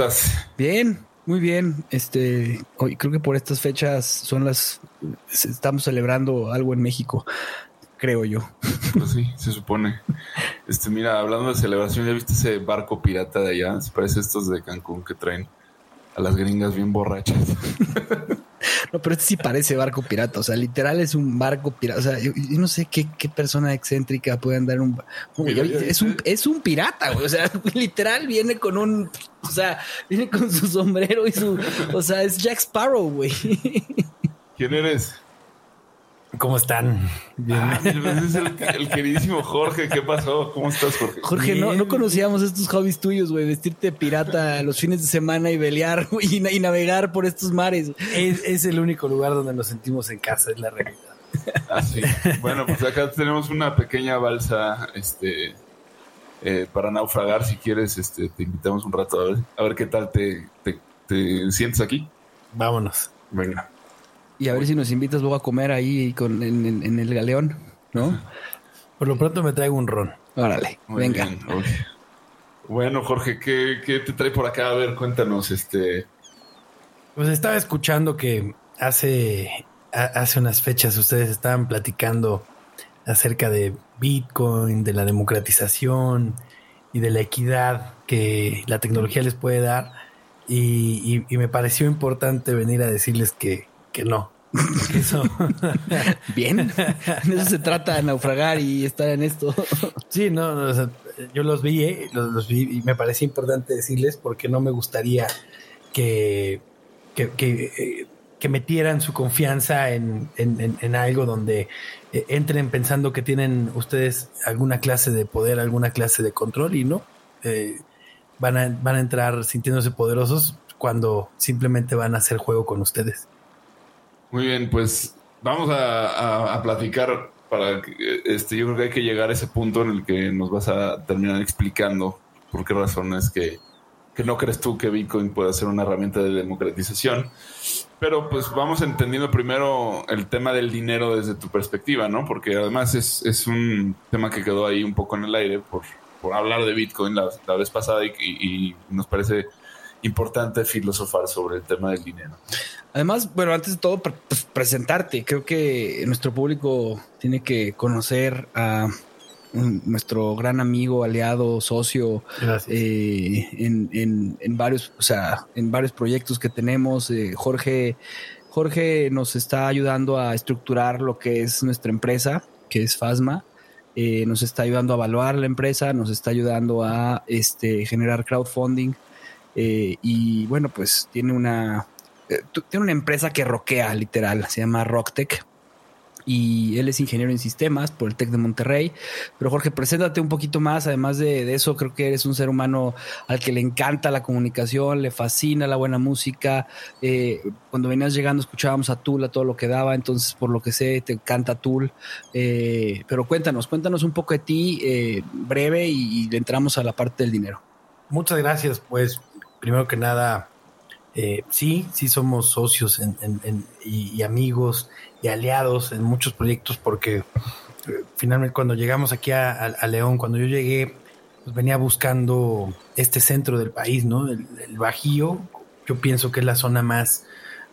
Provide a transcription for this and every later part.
Estás? Bien, muy bien. Este, hoy creo que por estas fechas son las estamos celebrando algo en México, creo yo. Pues sí, se supone. Este, mira, hablando de celebración, ¿ya viste ese barco pirata de allá? Se parece a estos de Cancún que traen a las gringas bien borrachas. No, pero este sí parece barco pirata. O sea, literal es un barco pirata. O sea, yo, no sé qué, persona excéntrica puede andar en un, es un es un pirata, güey. O sea, literal viene con un. O sea, viene con su sombrero y su. O sea, es Jack Sparrow, güey. ¿Quién eres? ¿Cómo están? Ah, es el, queridísimo Jorge. ¿Qué pasó? ¿Cómo estás, Jorge? Jorge, no, no conocíamos estos hobbies tuyos, güey. Vestirte pirata los fines de semana y pelear y, y, navegar por estos mares. Es, el único lugar donde nos sentimos en casa, es la realidad. Ah, sí. Bueno, pues acá tenemos una pequeña balsa este, eh, para naufragar. Si quieres, este, te invitamos un rato a ver, a ver qué tal te, te, te sientes aquí. Vámonos. Venga y a ver si nos invitas luego a comer ahí con, en, el galeón, ¿no? Por lo pronto me traigo un ron. Órale, venga. Bueno, Jorge, ¿qué, te trae por acá? A ver, cuéntanos, este. Pues estaba escuchando que hace, hace unas fechas ustedes estaban platicando acerca de Bitcoin, de la democratización y de la equidad que la tecnología les puede dar. y me pareció importante venir a decirles que, que no. Eso. Bien. De eso se trata, naufragar y estar en esto. Sí, no, yo los vi, eh, los, vi y me parecía importante decirles porque no me gustaría que, que, que, eh, metieran su confianza en, algo donde eh, entren pensando que tienen ustedes alguna clase de poder, alguna clase de control y no. van, a, van a entrar sintiéndose poderosos cuando simplemente van a hacer juego con ustedes. Muy bien, pues vamos a, platicar para que, este, yo creo que hay que llegar a ese punto en el que nos vas a terminar explicando por qué razones que, que no crees tú que Bitcoin puede ser una herramienta de democratización. Pero pues vamos entendiendo primero el tema del dinero desde tu perspectiva, ¿no? Porque además es, es un tema que quedó ahí un poco en el aire por, por hablar de Bitcoin la, la vez pasada y, nos parece importante filosofar sobre el tema del dinero. Además, bueno, antes de todo, pues, presentarte. Creo que nuestro público tiene que conocer a nuestro gran amigo, aliado, socio eh, en, varios, o sea, en varios proyectos que tenemos. Eh, Jorge, Jorge nos está ayudando a estructurar lo que es nuestra empresa, que es Fasma. Eh, nos está ayudando a evaluar la empresa, nos está ayudando a este, generar crowdfunding. y bueno, pues tiene una, eh, tiene una empresa que roquea, literal, se llama Rocktech. y él es ingeniero en sistemas por el TEC de Monterrey. Pero Jorge, preséntate un poquito más. Además de, eso, creo que eres un ser humano al que le encanta la comunicación, le fascina la buena música. Eh, cuando venías llegando escuchábamos a Tool a todo lo que daba, entonces por lo que sé te encanta Tool. Eh, pero cuéntanos, cuéntanos un poco de ti, breve, y, le entramos a la parte del dinero. Muchas gracias. Pues primero que nada, sí, sí somos socios y amigos y aliados en muchos proyectos porque eh, finalmente cuando llegamos aquí a, León, cuando yo llegué, pues venía buscando este centro del país, ¿no? El, Bajío, yo pienso que es la zona más,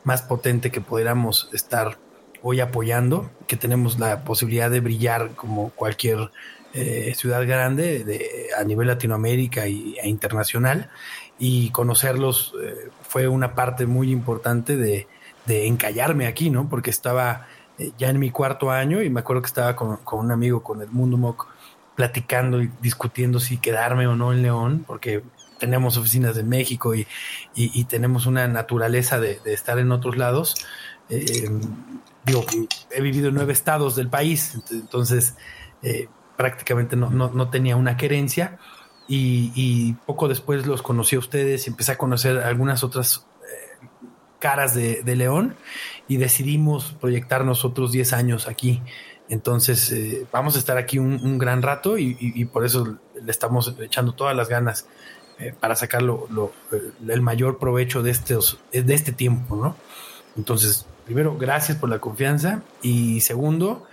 más potente que pudiéramos estar hoy apoyando, que tenemos la posibilidad de brillar como cualquier eh, ciudad grande de, a nivel Latinoamérica e internacional y conocerlos eh, fue una parte muy importante de, de encallarme aquí, ¿no? Porque estaba eh, ya en mi cuarto año y me acuerdo que estaba con, un amigo, con el Mundo Mock, platicando y discutiendo si quedarme o no en León, porque tenemos oficinas en México y, tenemos una naturaleza de, estar en otros lados. Eh, digo, he vivido en nueve estados del país, entonces eh, prácticamente no, tenía una querencia. Y, poco después los conocí a ustedes y empecé a conocer algunas otras caras de, León y decidimos proyectarnos otros 10 años aquí. Entonces eh, vamos a estar aquí un, gran rato y, por eso le estamos echando todas las ganas eh, para sacar lo, eh, el mayor provecho de, estos, de este tiempo, ¿no? Entonces, primero, gracias por la confianza y segundo,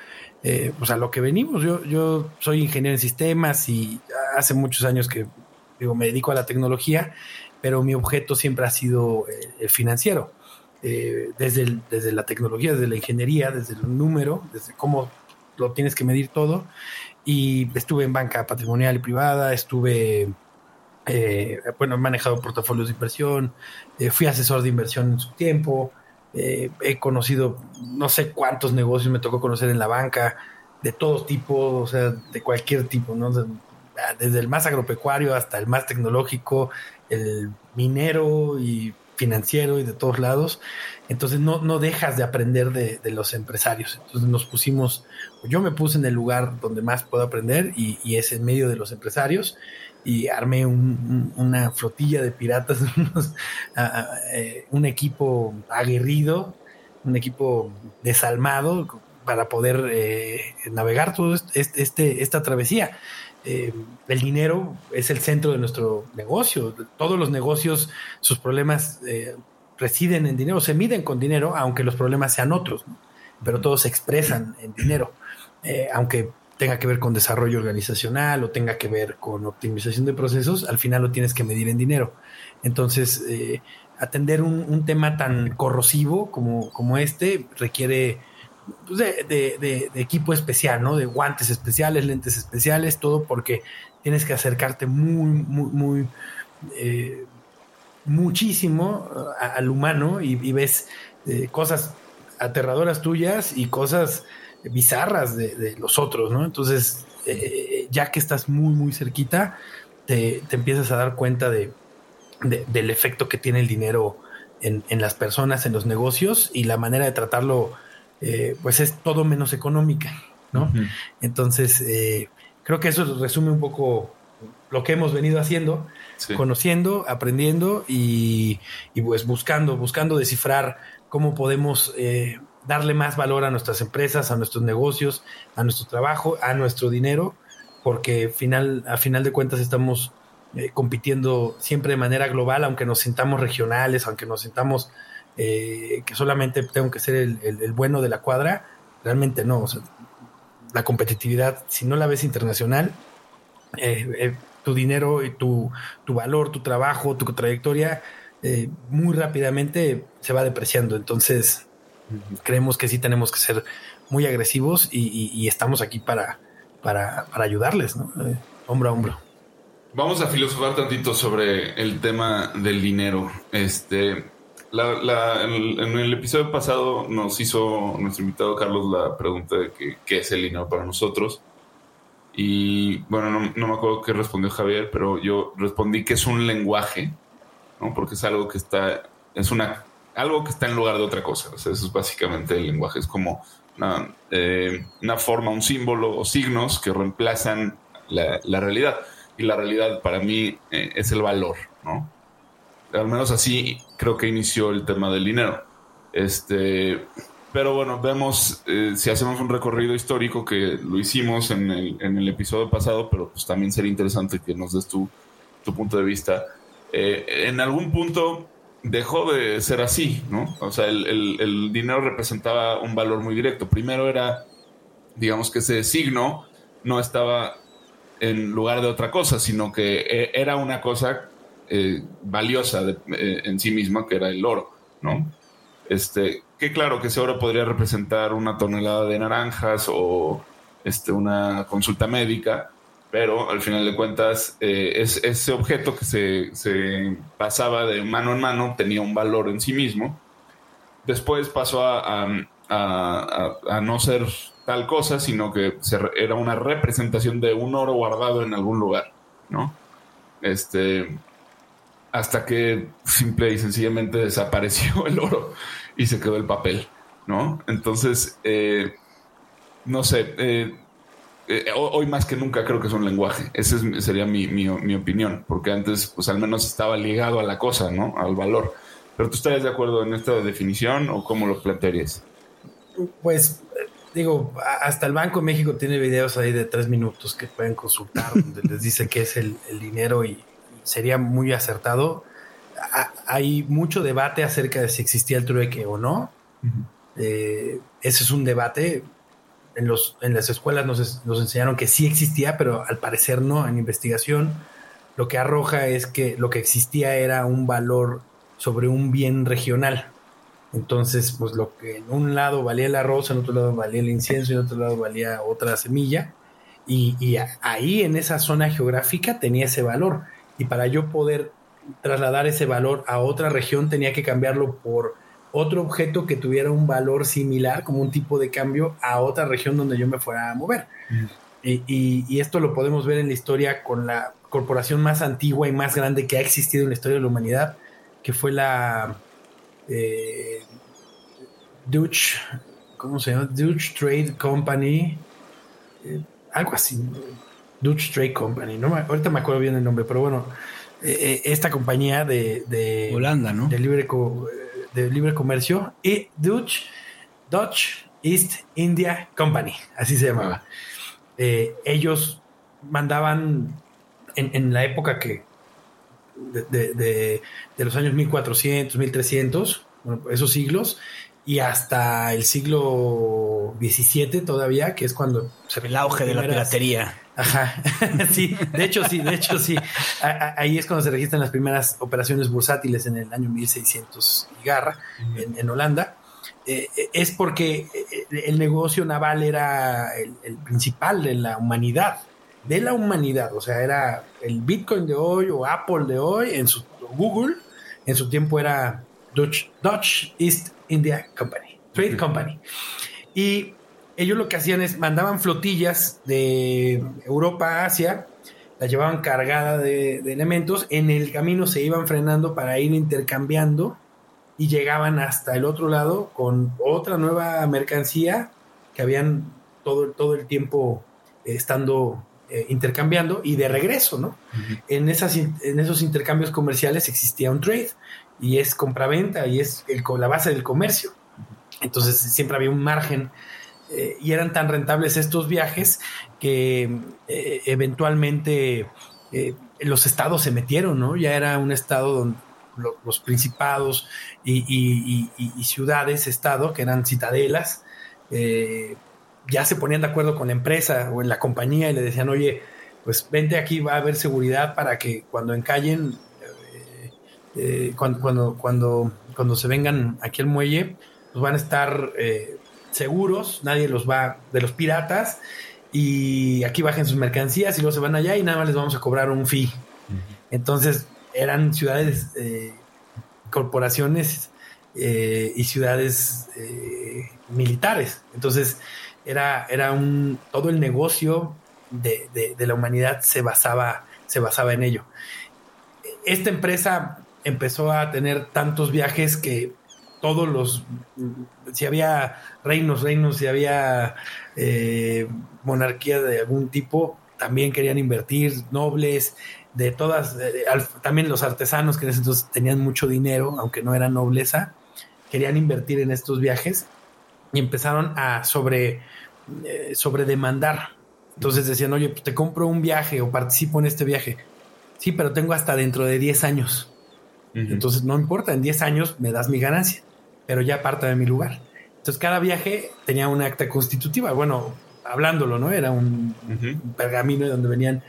pues a lo que venimos. Yo, yo soy ingeniero en sistemas y hace muchos años que digo, me dedico a la tecnología pero mi objeto siempre ha sido eh, el financiero. Eh, desde, desde la tecnología, desde la ingeniería, desde el número, desde cómo lo tienes que medir todo. Y estuve en banca patrimonial y privada, estuve, eh, bueno, he manejado portafolios de inversión, fui asesor de inversión en su tiempo, he conocido no sé cuántos negocios me tocó conocer en la banca, de todo tipo, o sea, de cualquier tipo, ¿no? desde el más agropecuario hasta el más tecnológico, el minero y financiero y de todos lados. Entonces no, no dejas de aprender de, los empresarios. Entonces nos pusimos, yo me puse en el lugar donde más puedo aprender y, es en medio de los empresarios y armé una flotilla de piratas, eh, un equipo aguerrido, un equipo desalmado para poder eh, navegar todo este, este, esta travesía. Eh, el dinero es el centro de nuestro negocio. Todos los negocios, sus problemas residen en dinero, se miden con dinero, aunque los problemas sean otros, pero todos se expresan en dinero, aunque tenga que ver con desarrollo organizacional o tenga que ver con optimización de procesos, al final lo tienes que medir en dinero. Entonces, atender un, tema tan corrosivo como, como este requiere pues, de, equipo especial, ¿no? De guantes especiales, lentes especiales, todo porque tienes que acercarte muy, muy, muy, eh, muchísimo al humano y, ves eh, cosas aterradoras tuyas y cosas bizarras de, los otros, ¿no? Entonces, eh, ya que estás muy, muy cerquita, te, empiezas a dar cuenta de, del efecto que tiene el dinero en, en, las personas, en los negocios y la manera de tratarlo eh, pues es todo menos económica, ¿no? Entonces, eh, creo que eso resume un poco lo que hemos venido haciendo, conociendo, aprendiendo y, pues buscando, buscando descifrar cómo podemos darle más valor a nuestras empresas, a nuestros negocios, a nuestro trabajo, a nuestro dinero, porque final, a final de cuentas estamos compitiendo siempre de manera global, aunque nos sintamos regionales, aunque nos sintamos eh, que solamente tengo que ser el, bueno de la cuadra, realmente no. la competitividad, si no la ves internacional, eh, eh, tu dinero y tu, valor, tu trabajo, tu trayectoria, muy rápidamente se va depreciando. Entonces, creemos que sí tenemos que ser muy agresivos y, estamos aquí para, para, ayudarles, hombro a hombro. Vamos a filosofar tantito sobre el tema del dinero. Este, en el episodio pasado nos hizo nuestro invitado Carlos la pregunta de qué es el dinero para nosotros. Y bueno, no, me acuerdo qué respondió Javier, pero yo respondí que es un lenguaje, ¿no? porque es algo que está, es una, algo que está en lugar de otra cosa. O sea, eso es básicamente el lenguaje. Es como eh, una, forma, un símbolo o signos que reemplazan la, realidad. Y la realidad para mí eh, es el valor, ¿no? Al menos así creo que inició el tema del dinero. Este, pero bueno, vemos, eh, si hacemos un recorrido histórico que lo hicimos en el, episodio pasado, pero pues también sería interesante que nos des tu, tu punto de vista. en algún punto dejó de ser así, ¿no? O sea, el, dinero representaba un valor muy directo. Primero era, digamos que ese signo no estaba en lugar de otra cosa, sino que e, era una cosa eh, valiosa eh, en sí misma, que era el oro, ¿no? Este, que claro que ese oro podría representar una tonelada de naranjas o este, una consulta médica, pero al final de cuentas eh, es, ese objeto que se, pasaba de mano en mano tenía un valor en sí mismo. Después pasó a, no ser tal cosa, sino que era una representación de un oro guardado en algún lugar, ¿no? Este, hasta que simple y sencillamente desapareció el oro y se quedó el papel, ¿no? Entonces, eh, no sé, eh, eh, hoy más que nunca creo que es un lenguaje. Esa sería mi, opinión, porque antes pues al menos estaba ligado a la cosa, ¿no? Al valor. Pero tú estarías de acuerdo en esta definición o cómo lo plantearías? Pues digo, hasta el Banco de México tiene videos ahí de tres minutos que pueden consultar, donde les dice qué es el, dinero y, sería muy acertado. hay mucho debate acerca de si existía el trueque o no. Eh, ese es un debate en, los, en las escuelas nos, nos, enseñaron que sí existía, pero al parecer no. En investigación, lo que arroja es que lo que existía era un valor sobre un bien regional. Entonces, pues lo que en un lado valía el arroz, en otro lado valía el incienso y en otro lado valía otra semilla. Y, y ahí en esa zona geográfica tenía ese valor. Y para yo poder trasladar ese valor a otra región tenía que cambiarlo por otro objeto que tuviera un valor similar, como un tipo de cambio, a otra región donde yo me fuera a mover. Y, esto lo podemos ver en la historia con la corporación más antigua y más grande que ha existido en la historia de la humanidad, que fue la eh, Dutch, ¿cómo se llama? Dutch Trade Company, eh, algo así, Dutch Trade Company, no ahorita me acuerdo bien el nombre, pero bueno, eh, esta compañía de, Holanda, ¿no? De libre de libre comercio y Dutch, Dutch East India Company, así se llamaba. Eh, ellos mandaban en, la época que de, los años 1400, 1300, esos siglos, y hasta el siglo XVII todavía, que es cuando se ve el auge de la piratería. Ajá, sí, de hecho sí, de hecho sí. ahí es cuando se registran las primeras operaciones bursátiles en el año 1600 y garra, en, Holanda. Eh, eh, es porque eh, el negocio naval era el, principal de la humanidad, de la humanidad, o sea, era el Bitcoin de hoy o Apple de hoy, en su Google, en su tiempo era Dutch, Dutch East India Company, Trade Company. Y ellos lo que hacían es mandaban flotillas de Europa a Asia, la llevaban cargada de, elementos, en el camino se iban frenando para ir intercambiando y llegaban hasta el otro lado con otra nueva mercancía que habían todo, todo el tiempo estando eh, intercambiando y de regreso, ¿no? en, esas, en esos intercambios comerciales existía un trade y es compraventa y es el, la base del comercio. Entonces siempre había un margen eh, y eran tan rentables estos viajes que eh, eventualmente eh, los estados se metieron, ¿no? Ya era un estado donde los principados y, ciudades, estado, que eran citadelas, ya se ponían de acuerdo con la empresa o en la compañía y le decían, oye, pues vente aquí, va a haber seguridad para que cuando encallen, cuando, cuando, cuando, cuando, se vengan aquí al muelle, pues van a estar seguros, nadie los va de los piratas y aquí bajen sus mercancías y luego se van allá y nada más les vamos a cobrar un fee. Entonces eran ciudades, eh, corporaciones eh, y ciudades eh, militares. Entonces era, era un, todo el negocio de, de, la humanidad se basaba, se basaba en ello. Esta empresa empezó a tener tantos viajes que todos los, si había reinos, reinos, si había eh, monarquía de algún tipo, también querían invertir, nobles, de todas, también los artesanos que en ese entonces tenían mucho dinero, aunque no eran nobleza, querían invertir en estos viajes y empezaron a sobre, eh, sobre demandar. Entonces decían, oye, pues te compro un viaje o participo en este viaje. Sí, pero tengo hasta dentro de 10 años. Entonces no importa, en 10 años me das mi ganancia pero ya parte de mi lugar. Entonces cada viaje tenía una acta constitutiva. Bueno, hablándolo, ¿no? Era un, pergamino donde venían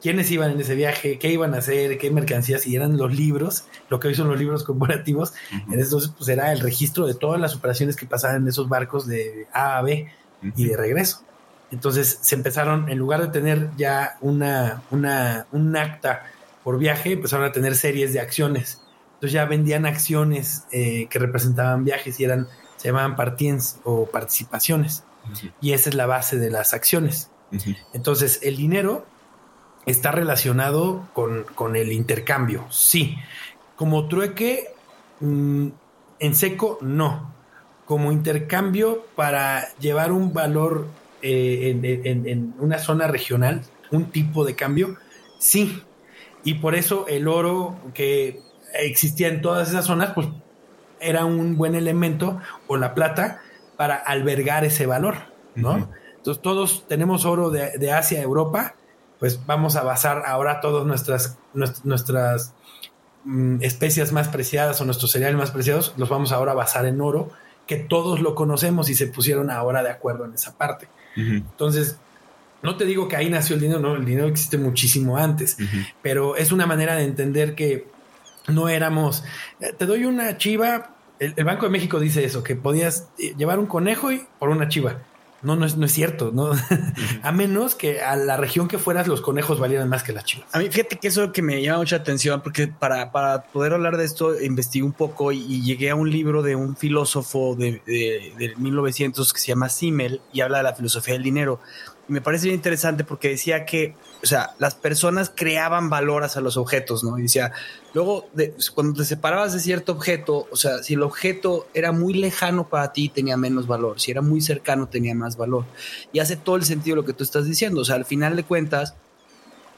quiénes iban en ese viaje, qué iban a hacer, qué mercancías, y eran los libros, lo que hoy son los libros corporativos. En entonces, pues era el registro de todas las operaciones que pasaban en esos barcos de A a B y de regreso. Entonces se empezaron, en lugar de tener ya una, una, un acta por viaje, empezaron a tener series de acciones entonces ya vendían acciones eh, que representaban viajes y eran, se llamaban partiens o participaciones. Y esa es la base de las acciones. Entonces, el dinero está relacionado con, el intercambio, sí. Como trueque, mm, en seco, no. Como intercambio para llevar un valor eh, en, en, una zona regional, un tipo de cambio, sí. Y por eso el oro que existía en todas esas zonas, pues era un buen elemento o la plata para albergar ese valor, ¿no? Entonces todos tenemos oro de, Asia a Europa, pues vamos a basar ahora todas nuestras, nuestras, mm, especias más preciadas o nuestros cereales más preciados, los vamos ahora a basar en oro, que todos lo conocemos y se pusieron ahora de acuerdo en esa parte. Entonces, no te digo que ahí nació el dinero, no, el dinero existe muchísimo antes, pero es una manera de entender que no éramos, eh, te doy una chiva, el, Banco de México dice eso, que podías eh, llevar un conejo y por una chiva. No, no es, no es cierto, ¿no? a menos que a la región que fueras los conejos valieran más que las chivas. A mí, fíjate que eso que me llama mucha atención, porque para, para poder hablar de esto, investigué un poco y, llegué a un libro de un filósofo de, de, de 1900 que se llama Simmel y habla de la filosofía del dinero me parece bien interesante porque decía que, o sea, las personas creaban valor hacia los objetos, ¿no? Y decía, luego, de, cuando te separabas de cierto objeto, o sea, si el objeto era muy lejano para ti, tenía menos valor, si era muy cercano, tenía más valor. Y hace todo el sentido lo que tú estás diciendo, o sea, al final de cuentas,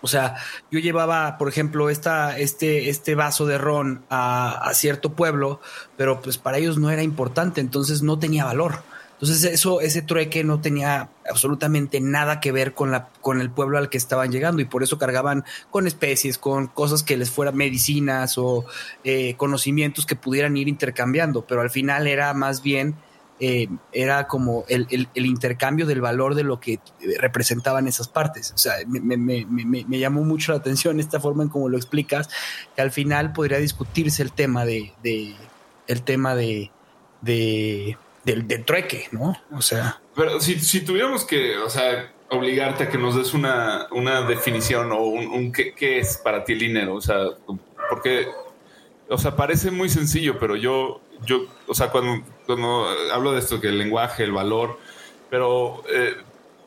o sea, yo llevaba, por ejemplo, esta, este, este vaso de ron a, a cierto pueblo, pero pues para ellos no era importante, entonces no tenía valor. Entonces eso, ese trueque no tenía absolutamente nada que ver con, la, con el pueblo al que estaban llegando y por eso cargaban con especies, con cosas que les fueran medicinas o eh, conocimientos que pudieran ir intercambiando, pero al final era más bien, eh, era como el, intercambio del valor de lo que representaban esas partes. O sea, me, llamó mucho la atención esta forma en cómo lo explicas, que al final podría discutirse el tema de, de el tema de, de del, trueque, ¿no? O sea. Pero si, si, tuviéramos que, o sea, obligarte a que nos des una, una definición o un, qué, es para ti el dinero, o sea, porque, o sea, parece muy sencillo, pero yo, yo, o sea, cuando, cuando hablo de esto, que el lenguaje, el valor, pero eh,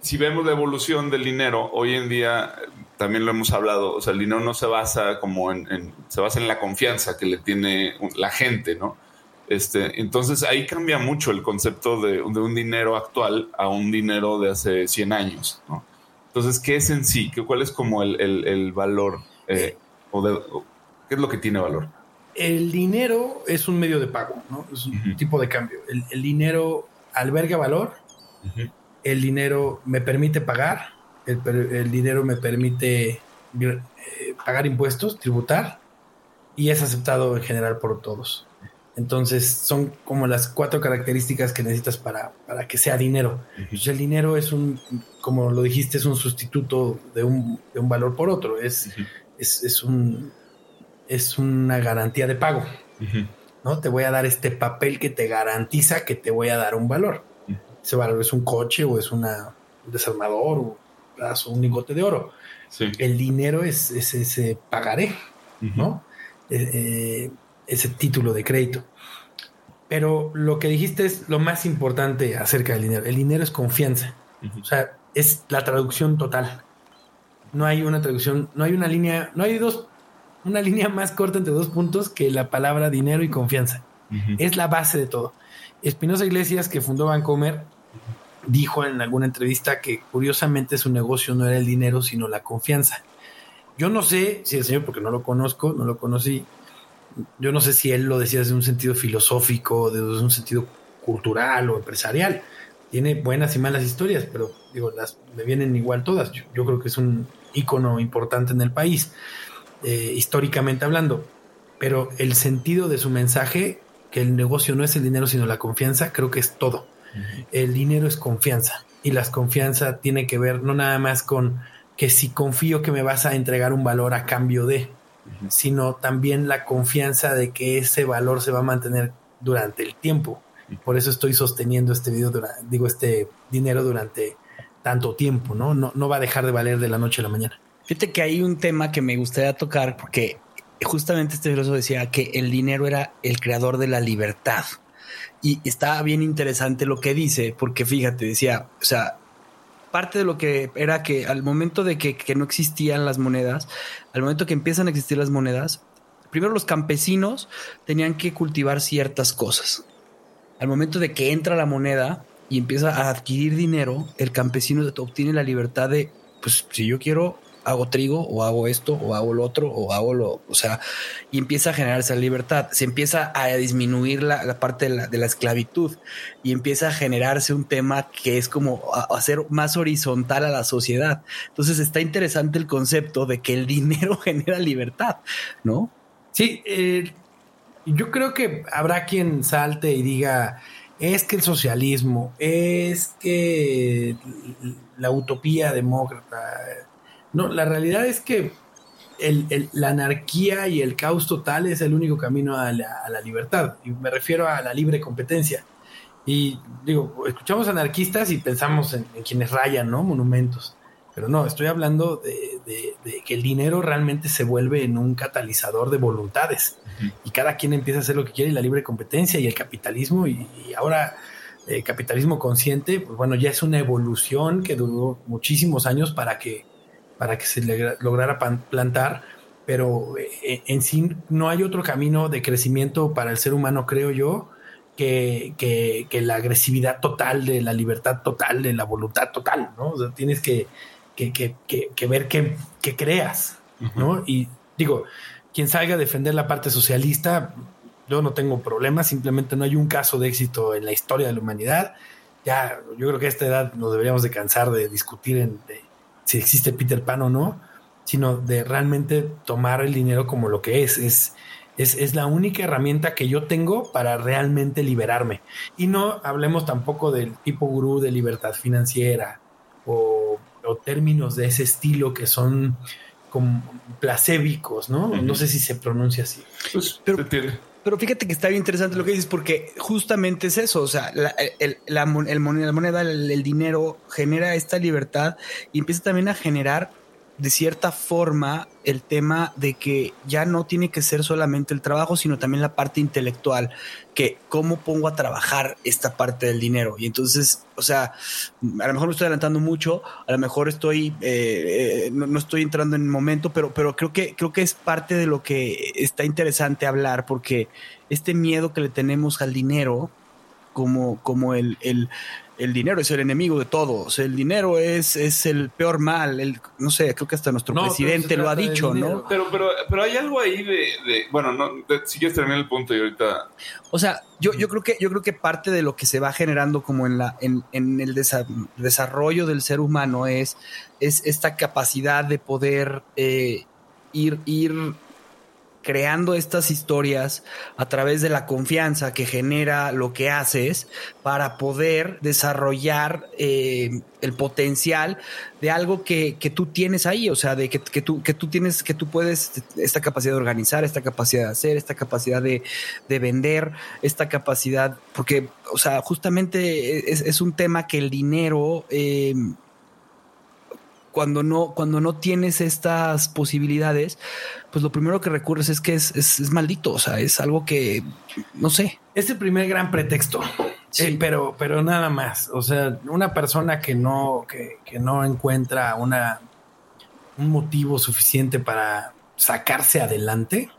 si vemos la evolución del dinero, hoy en día también lo hemos hablado, o sea, el dinero no se basa como en, en se basa en la confianza que le tiene la gente, ¿no? Este, entonces ahí cambia mucho el concepto de, un dinero actual a un dinero de hace 100 años. Entonces, ¿qué es en sí? ¿Cuál es como el, valor? Eh, o ¿Qué es lo que tiene valor? El dinero es un medio de pago, ¿no? es un tipo de cambio. El, dinero alberga valor, el dinero me permite pagar, el, dinero me permite eh, pagar impuestos, tributar, y es aceptado en general por todos. Entonces son como las cuatro características que necesitas para, para que sea dinero. el dinero es un, como lo dijiste, es un sustituto de un, de un valor por otro. Es, es, es, un, es una garantía de pago. ¿no? Te voy a dar este papel que te garantiza que te voy a dar un valor. Ese valor es un coche o es una, un desarmador o un lingote de oro. El dinero es, ese pagaré, ¿no? Eh, eh, ese título de crédito. Pero lo que dijiste es lo más importante acerca del dinero. El dinero es confianza. O sea, es la traducción total. No hay una traducción, no hay una línea, no hay dos, una línea más corta entre dos puntos que la palabra dinero y confianza. Es la base de todo. Espinosa Iglesias, que fundó Vancomer, dijo en alguna entrevista que curiosamente su negocio no era el dinero, sino la confianza. Yo no sé si el señor, porque no lo conozco, no lo conocí, yo no sé si él lo decía desde un sentido filosófico, desde un sentido cultural o empresarial. Tiene buenas y malas historias, pero digo, las me vienen igual todas. Yo, creo que es un ícono importante en el país, eh, históricamente hablando. Pero el sentido de su mensaje, que el negocio no es el dinero, sino la confianza, creo que es todo. El dinero es confianza y la confianza tiene que ver no nada más con que si confío que me vas a entregar un valor a cambio de, sino también la confianza de que ese valor se va a mantener durante el tiempo. Por eso estoy sosteniendo este video, digo, este dinero durante tanto tiempo, ¿no? ¿no? No va a dejar de valer de la noche a la mañana. Fíjate que hay un tema que me gustaría tocar porque justamente este filósofo decía que el dinero era el creador de la libertad. Y está bien interesante lo que dice, porque fíjate, decía, o sea, parte de lo que era que al momento de que, no existían las monedas, al momento que empiezan a existir las monedas, primero los campesinos tenían que cultivar ciertas cosas. Al momento de que entra la moneda y empieza a adquirir dinero, el campesino obtiene la libertad de, pues si yo quiero hago trigo o hago esto o hago lo otro o hago lo, o sea, y empieza a generarse la libertad, se empieza a disminuir la, parte de la, esclavitud y empieza a generarse un tema que es como hacer más horizontal a la sociedad. Entonces está interesante el concepto de que el dinero genera libertad, ¿no? Sí, eh, yo creo que habrá quien salte y diga, es que el socialismo, es que la utopía demócrata, no, la realidad es que la anarquía y el caos total es el único camino a la, libertad. Y me refiero a la libre competencia. Y digo, escuchamos anarquistas y pensamos en, quienes rayan, ¿no? Monumentos. Pero no, estoy hablando de, que el dinero realmente se vuelve en un catalizador de voluntades. Y cada quien empieza a hacer lo que quiere y la libre competencia y el capitalismo. Y, ahora el capitalismo consciente, pues bueno, ya es una evolución que duró muchísimos años para que para que se lograra plantar, pero eh, en sí no hay otro camino de crecimiento para el ser humano, creo yo, que, que, la agresividad total, de la libertad total, de la voluntad total, ¿no? O sea, tienes que, que ver qué, creas, ¿no? Y digo, quien salga a defender la parte socialista, yo no tengo problema, simplemente no hay un caso de éxito en la historia de la humanidad. Ya, yo creo que a esta edad nos deberíamos de cansar de discutir en, si existe Peter Pan o no, sino de realmente tomar el dinero como lo que es. Es, es, la única herramienta que yo tengo para realmente liberarme. Y no hablemos tampoco del tipo gurú de libertad financiera o, términos de ese estilo que son como placébicos, ¿no? No sé si se pronuncia así. Pues, pero, pero fíjate que está bien interesante lo que dices, porque justamente es eso. O sea, la, el, la, moneda, el, dinero genera esta libertad y empieza también a generar de cierta forma el tema de que ya no tiene que ser solamente el trabajo, sino también la parte intelectual, que cómo pongo a trabajar esta parte del dinero. Y entonces, o sea, a lo mejor me estoy adelantando mucho, a lo mejor estoy, eh, eh, no, estoy entrando en el momento, pero, pero creo que, creo que es parte de lo que está interesante hablar, porque este miedo que le tenemos al dinero, como, como el, el el dinero es el enemigo de todos, el dinero es, es el peor mal, el, no sé, creo que hasta nuestro presidente lo ha dicho, ¿no? Pero, pero, pero hay algo ahí de, bueno, no, si quieres terminar el punto y ahorita... O sea, yo, yo creo que yo creo que parte de lo que se va generando como en la en, en el desarrollo del ser humano es, es esta capacidad de poder eh, ir, ir creando estas historias a través de la confianza que genera lo que haces para poder desarrollar eh, el potencial de algo que, tú tienes ahí, o sea, de que, tú, que tú tienes, que tú puedes, esta capacidad de organizar, esta capacidad de hacer, esta capacidad de, vender, esta capacidad, porque, o sea, justamente es, un tema que el dinero... Eh, cuando no, cuando no tienes estas posibilidades, pues lo primero que recurres es que es, es, maldito. O sea, es algo que no sé. Es el primer gran pretexto. Sí. Eh, pero, pero nada más. O sea, una persona que no, que, que no encuentra una, un motivo suficiente para sacarse adelante,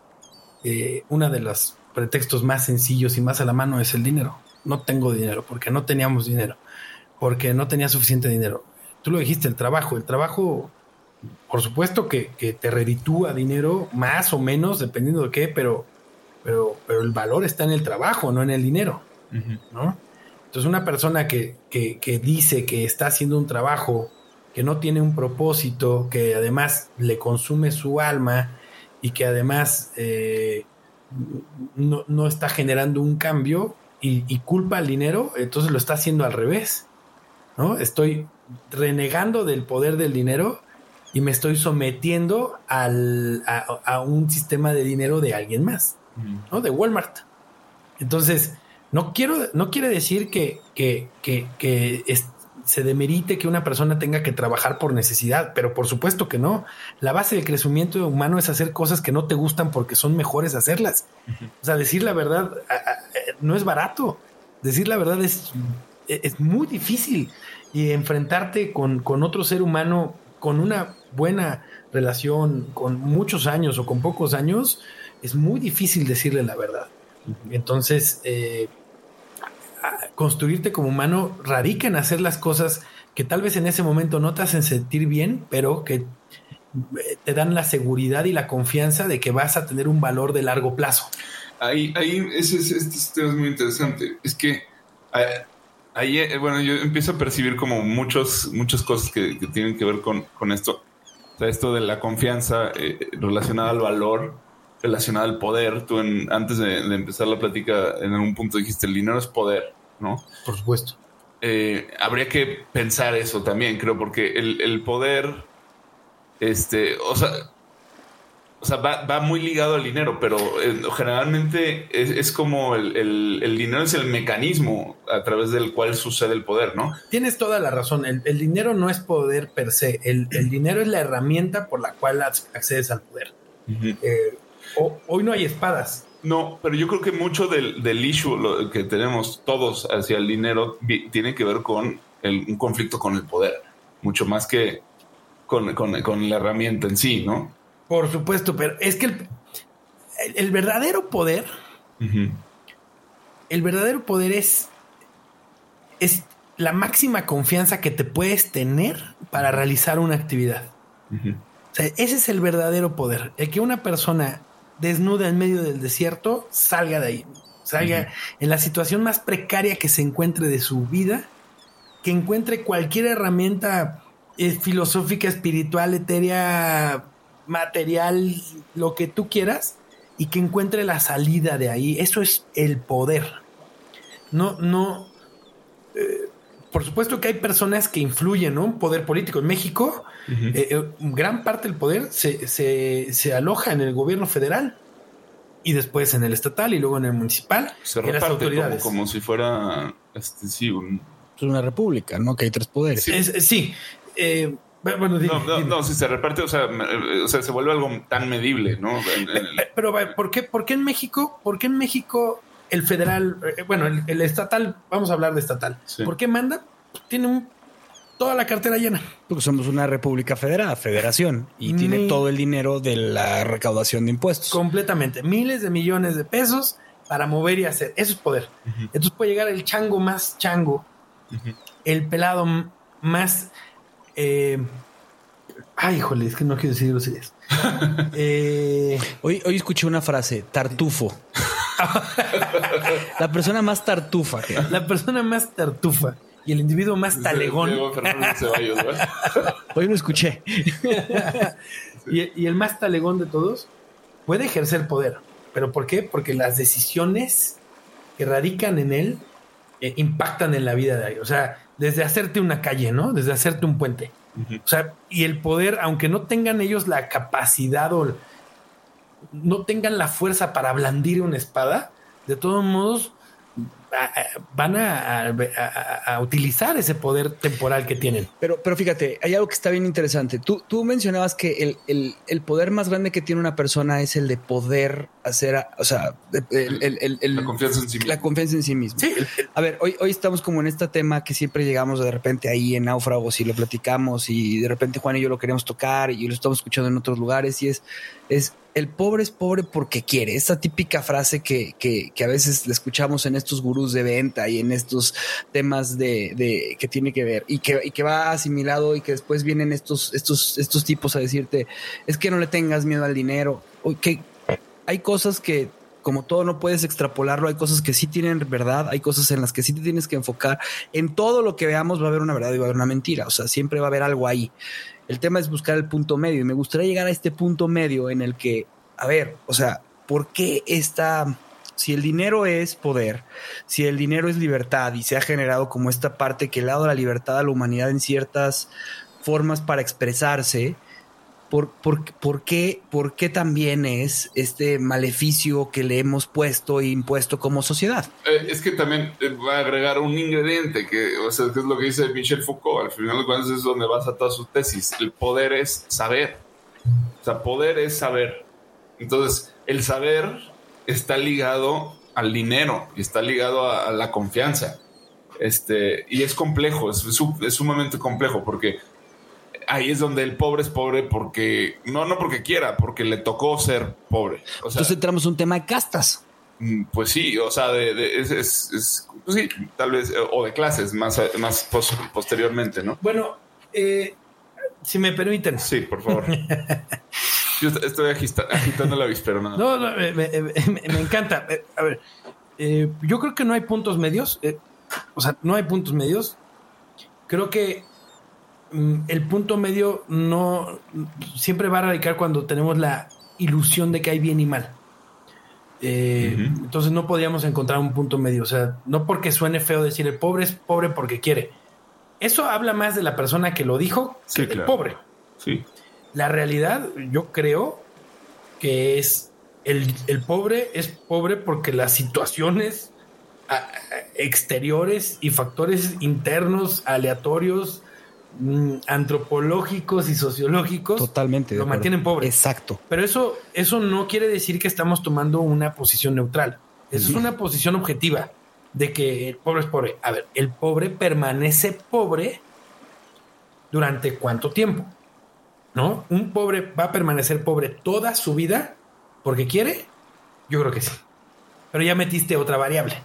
eh, una de las pretextos más sencillos y más a la mano es el dinero. No tengo dinero porque no teníamos dinero, porque no tenía suficiente dinero. Tú lo dijiste, el trabajo. El trabajo, por supuesto que, te reditúa dinero más o menos, dependiendo de qué, pero, pero, pero el valor está en el trabajo, no en el dinero. ¿no? Entonces, una persona que, que dice que está haciendo un trabajo que no tiene un propósito, que además le consume su alma y que además eh, no, está generando un cambio y, culpa al dinero, entonces lo está haciendo al revés. ¿No? Estoy renegando del poder del dinero y me estoy sometiendo al, a, un sistema de dinero de alguien más, ¿no? De Walmart. Entonces, no quiero, no quiere decir que, que, que, que se demerite que una persona tenga que trabajar por necesidad, pero por supuesto que no. La base del crecimiento humano es hacer cosas que no te gustan porque son mejores hacerlas. O sea, decir la verdad no es barato. Decir la verdad es, es muy difícil. Y enfrentarte con, con otro ser humano con una buena relación, con muchos años o con pocos años, es muy difícil decirle la verdad. Entonces, eh, construirte como humano radica en hacer las cosas que tal vez en ese momento no te hacen sentir bien, pero que eh, te dan la seguridad y la confianza de que vas a tener un valor de largo plazo. Ahí, ahí, ese, este tema es muy interesante. Es que eh, ahí, eh, bueno, yo empiezo a percibir como muchos, muchas cosas que, tienen que ver con, con esto. O sea, esto de la confianza relacionada al valor, relacionada al poder. Tú antes de, de, empezar la plática, en algún punto dijiste, el dinero es poder. ¿no? Por supuesto. Eh, habría que pensar eso también, creo, porque el, poder, este, o sea, o sea va, muy ligado al dinero, pero eh, generalmente es, como el, dinero es el mecanismo a través del cual sucede el poder, ¿no? Tienes toda la razón, el, dinero no es poder per se, el, dinero es la herramienta por la cual accedes al poder. Eh, hoy no hay espadas, no, pero yo creo que mucho del, del issue que tenemos todos hacia el dinero tiene que ver con un conflicto con el poder, mucho más que con, la herramienta en sí, ¿no? Por supuesto, pero es que el, verdadero poder, el verdadero poder es, es la máxima confianza que te puedes tener para realizar una actividad. O sea, ese es el verdadero poder. El que una persona desnuda en medio del desierto, salga de ahí. Salga en la situación más precaria que se encuentre de su vida, que encuentre cualquier herramienta eh, filosófica, espiritual, etérea, material, lo que tú quieras, y que encuentre la salida de ahí. Eso es el poder. No, no. Eh, por supuesto que hay personas que influyen, ¿no? Un poder político. En México, eh, eh, gran parte del poder se, se, aloja en el gobierno federal y después en el estatal y luego en el municipal. Se reparte Como, si fuera este, sí, es una república, ¿no? Que hay tres poderes. Sí. Eh, bueno, no, no, si se reparte, o sea, o sea, se vuelve algo tan medible, ¿no? Pero, ¿por qué, ¿por qué en México? ¿Por qué en México el federal, bueno, el, estatal, vamos a hablar de estatal. ¿Por qué manda? Tiene un toda la cartera llena. Porque somos una república federada, federación, y tiene todo el dinero de la recaudación de impuestos. Completamente. Miles de millones de pesos para mover y hacer. Eso es poder. Entonces puede llegar el chango más chango, el pelado más... Eh, ay, híjole, es que no quiero decir groserías. eh, hoy, hoy escuché una frase, tartufo. la persona más tartufa. La persona más tartufa y el individuo más talegón. Hoy lo escuché. y, el más talegón de todos puede ejercer poder. ¿Pero por qué? Porque las decisiones que radican en él eh, impactan en la vida de alguien. O sea, desde hacerte una calle, ¿no? Desde hacerte un puente. O sea, y el poder, aunque no tengan ellos la capacidad o no tengan la fuerza para blandir una espada, de todos modos van a, utilizar ese poder temporal que tienen. Pero, pero fíjate, hay algo que está bien interesante. Tú, tú mencionabas que el, poder más grande que tiene una persona es el de poder hacer, o sea, la confianza en sí mismo. La confianza en sí mismo. A ver, hoy, hoy estamos como en este tema que siempre llegamos de repente ahí en náufragos y lo platicamos y de repente Juan y yo lo queremos tocar y lo estamos escuchando en otros lugares y es, es el pobre es pobre porque quiere. Esta típica frase que, que, que a veces le escuchamos en estos gurús de venta y en estos temas de, de que tiene que ver y que, y que va asimilado y que después vienen estos, estos, estos tipos a decirte es que no le tengas miedo al dinero. Hay cosas que como todo no puedes extrapolarlo, hay cosas que sí tienen verdad, hay cosas en las que sí te tienes que enfocar. En todo lo que veamos va a haber una verdad y va a haber una mentira, o sea, siempre va a haber algo ahí. El tema es buscar el punto medio y me gustaría llegar a este punto medio en el que, a ver, o sea, ¿por qué esta si el dinero es poder, si el dinero es libertad y se ha generado como esta parte que le ha dado la libertad a la humanidad en ciertas formas para expresarse, ¿Por, por, qué, ¿Por qué también es este maleficio que le hemos puesto e impuesto como sociedad? Eh, es que también eh, va a agregar un ingrediente que, o sea, que es lo que dice Michel Foucault. Al final de cuentas es donde basa toda su tesis. El poder es saber. O sea, poder es saber. Entonces, el saber está ligado al dinero y está ligado a, la confianza. Este, y es complejo, es, es sumamente complejo porque ahí es donde el pobre es pobre porque, no, no porque quiera, porque le tocó ser pobre. Entonces entramos un tema de castas. Mm, pues sí, o sea, de, es, es, pues sí, tal vez, o de clases más, más posteriormente, ¿no? Bueno, eh, si me permiten. Sí, por favor. Yo estoy agitando la víspera. No, no, me, me, encanta. Eh, a ver, eh, yo creo que no hay puntos medios. o sea, no hay puntos medios. Creo que el punto medio no siempre va a radicar cuando tenemos la ilusión de que hay bien y mal. Eh, entonces no podríamos encontrar un punto medio. O sea, no porque suene feo decir el pobre es pobre porque quiere. Eso habla más de la persona que lo dijo que del pobre. Sí. La realidad, yo creo que es el, el pobre es pobre porque las situaciones exteriores y factores internos aleatorios Mm, antropológicos y sociológicos totalmente lo mantienen pobre. Exacto. Pero eso, eso no quiere decir que estamos tomando una posición neutral. Eso es una posición objetiva de que el pobre es pobre. A ver, el pobre permanece pobre durante cuánto tiempo? ¿No? ¿Un pobre va a permanecer pobre toda su vida porque quiere? Yo creo que sí. Pero ya metiste otra variable.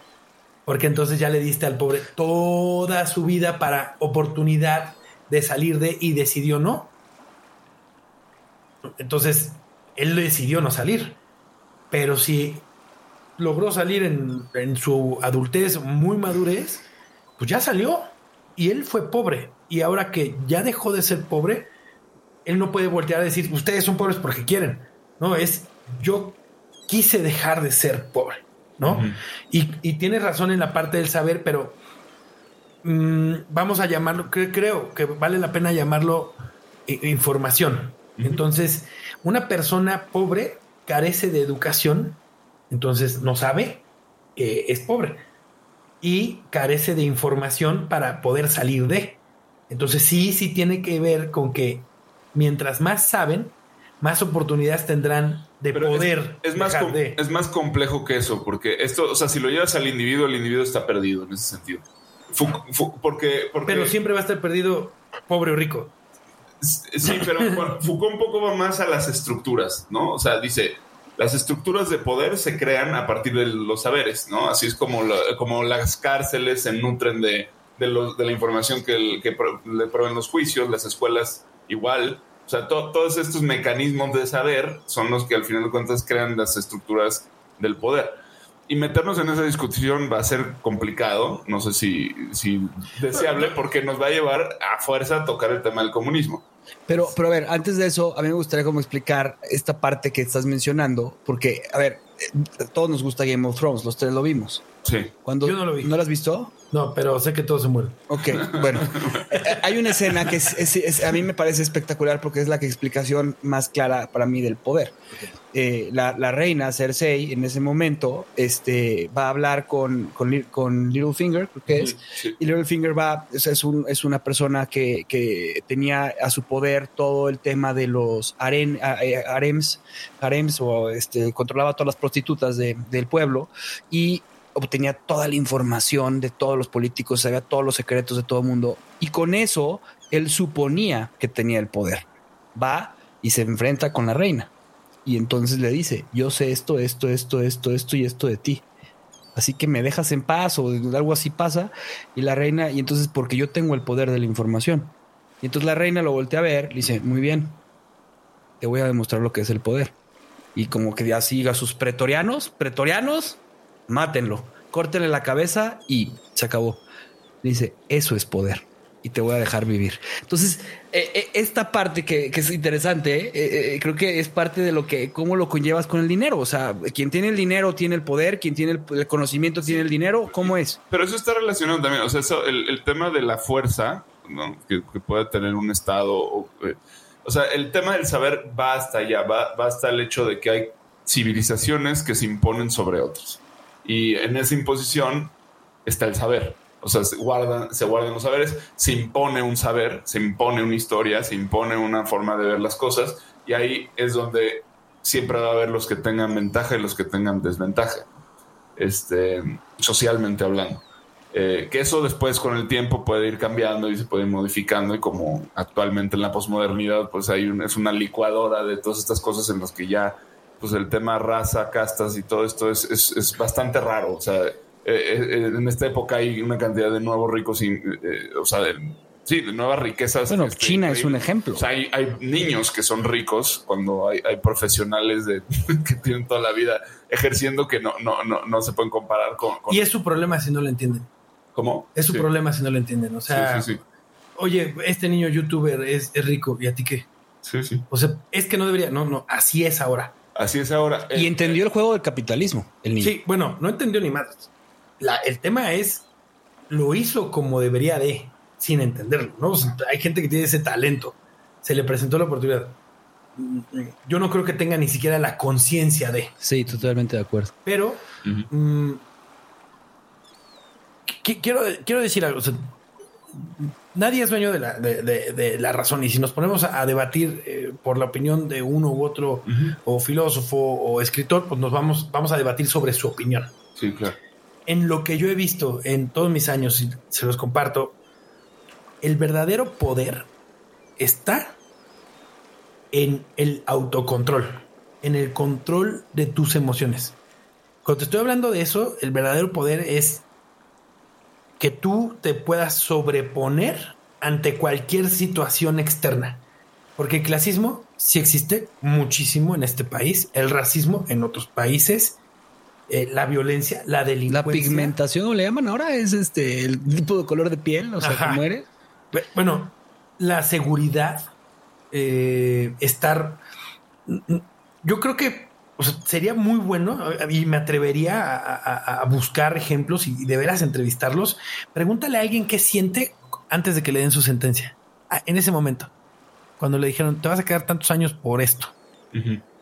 Porque entonces ya le diste al pobre toda su vida para oportunidad de salir de y decidió no. Entonces, él decidió no salir. Pero si logró salir en, su adultez, muy madurez, pues ya salió. Y él fue pobre. Y ahora que ya dejó de ser pobre, él no puede voltear a decir, ustedes son pobres porque quieren. No, es yo quise dejar de ser pobre. ¿no? y, y tienes razón en la parte del saber, pero Mm, vamos a llamarlo, creo que vale la pena llamarlo eh, información. Entonces, una persona pobre carece de educación, entonces no sabe que es pobre y carece de información para poder salir de. Entonces sí, sí tiene que ver con que mientras más saben, más oportunidades tendrán de poder. Es, más es más complejo que eso, porque esto, o sea, si lo llevas al individuo, el individuo está perdido en ese sentido porque, Pero siempre va a estar perdido pobre o rico. Sí, pero Foucault un poco va más a las estructuras, ¿no? O sea, dice, las estructuras de poder se crean a partir de los saberes, ¿no? Así es como, como las cárceles se nutren de, de, la información que, le proveen los juicios, las escuelas igual. O sea, todos estos mecanismos de saber son los que al final de cuentas crean las estructuras del poder y meternos en esa discusión va a ser complicado, no sé si, si deseable, porque nos va a llevar a fuerza a tocar el tema del comunismo. Pero, pero a ver, antes de eso, a mí me gustaría como explicar esta parte que estás mencionando, porque, a ver, eh, todos nos gusta Game of Thrones, los tres lo vimos. Sí. Cuando, Yo no lo vi. ¿No lo has visto? No, pero sé que todos se mueren. Ok, bueno. Hay una escena que es, a mí me parece espectacular porque es la explicación más clara para mí del poder. Eh, la, reina Cersei en ese momento este, va a hablar con, con, con Littlefinger, que es, y Littlefinger va, es, un, es una persona que, que, tenía a su poder todo el tema de los aren, eh, harems, harems, o este, controlaba todas las prostitutas de, del pueblo, y obtenía toda la información de todos los políticos, sabía todos los secretos de todo el mundo y con eso él suponía que tenía el poder. Va y se enfrenta con la reina. y entonces le dice, yo sé esto, esto, esto, esto, esto y esto de ti. Así que me dejas en paz o algo así pasa. Y la reina, y entonces porque yo tengo el poder de la información. Y entonces la reina lo voltea a ver, le dice, muy bien, te voy a demostrar lo que es el poder. Y como que ya siga sus pretorianos, pretorianos, mátenlo, córtenle la cabeza y se acabó. dice, eso es poder y te voy a dejar vivir. Entonces, eh, eh, esta parte que, es interesante, eh, creo que es parte de lo que, cómo lo conllevas con el dinero. O sea, quien tiene el dinero tiene el poder, quien tiene el, conocimiento tiene el dinero. ¿Cómo es? Pero eso está relacionado también. O sea, eso, el, tema de la fuerza que, puede tener un Estado. O, sea, el tema del saber va hasta allá, va, va hasta el hecho de que hay civilizaciones que se imponen sobre otros. Y en esa imposición está el saber. O sea, se guardan, se guardan los saberes, se impone un saber, se impone una historia, se impone una forma de ver las cosas, y ahí es donde siempre va a haber los que tengan ventaja y los que tengan desventaja, este, socialmente hablando. Eh, que eso después con el tiempo puede ir cambiando y se puede ir modificando y como actualmente en la posmodernidad pues hay es una licuadora de todas estas cosas en las que ya pues el tema raza, castas y todo esto es, es, es bastante raro, o sea, eh, eh, en esta época hay una cantidad de nuevos ricos, y, eh, o sea, de, sí, de nuevas riquezas. Bueno, este, China es un ejemplo. O sea, hay, niños que son ricos cuando hay, profesionales de, que tienen toda la vida ejerciendo que no, no, no, no se pueden comparar con, Y es su problema si no lo entienden. ¿Cómo? Es su problema si no lo entienden. O sea, sí, sí, oye, este niño youtuber es, es rico, ¿y a ti qué? Sí, sí. O sea, es que no debería, no, no, así es ahora. Así es ahora. Y entendió el juego del capitalismo, el niño. Sí, bueno, no entendió ni más el tema es, lo hizo como debería de, sin entenderlo, ¿no? hay gente que tiene ese talento, se le presentó la oportunidad. Yo no creo que tenga ni siquiera la conciencia de. Sí, totalmente de acuerdo. Pero mm, quiero, quiero decir algo. Nadie es dueño de la, de, la, razón. Y si nos ponemos a, debatir eh, por la opinión de uno u otro, o filósofo o escritor, pues nos vamos, vamos a debatir sobre su opinión. Sí, claro en lo que yo he visto en todos mis años, y se los comparto, el verdadero poder está en el autocontrol, en el control de tus emociones. Cuando te estoy hablando de eso, el verdadero poder es que tú te puedas sobreponer ante cualquier situación externa. Porque el clasismo sí existe muchísimo en este país, el racismo en otros países, eh, la violencia, la delincuencia. La pigmentación, ¿o le llaman ahora? Es este el tipo de color de piel, o sea, que muere. Bueno, la seguridad, eh, estar. Yo creo que sería muy bueno y me atrevería a, buscar ejemplos y de veras entrevistarlos. Pregúntale a alguien qué siente antes de que le den su sentencia. Ah, en ese momento, cuando le dijeron, te vas a quedar tantos años por esto.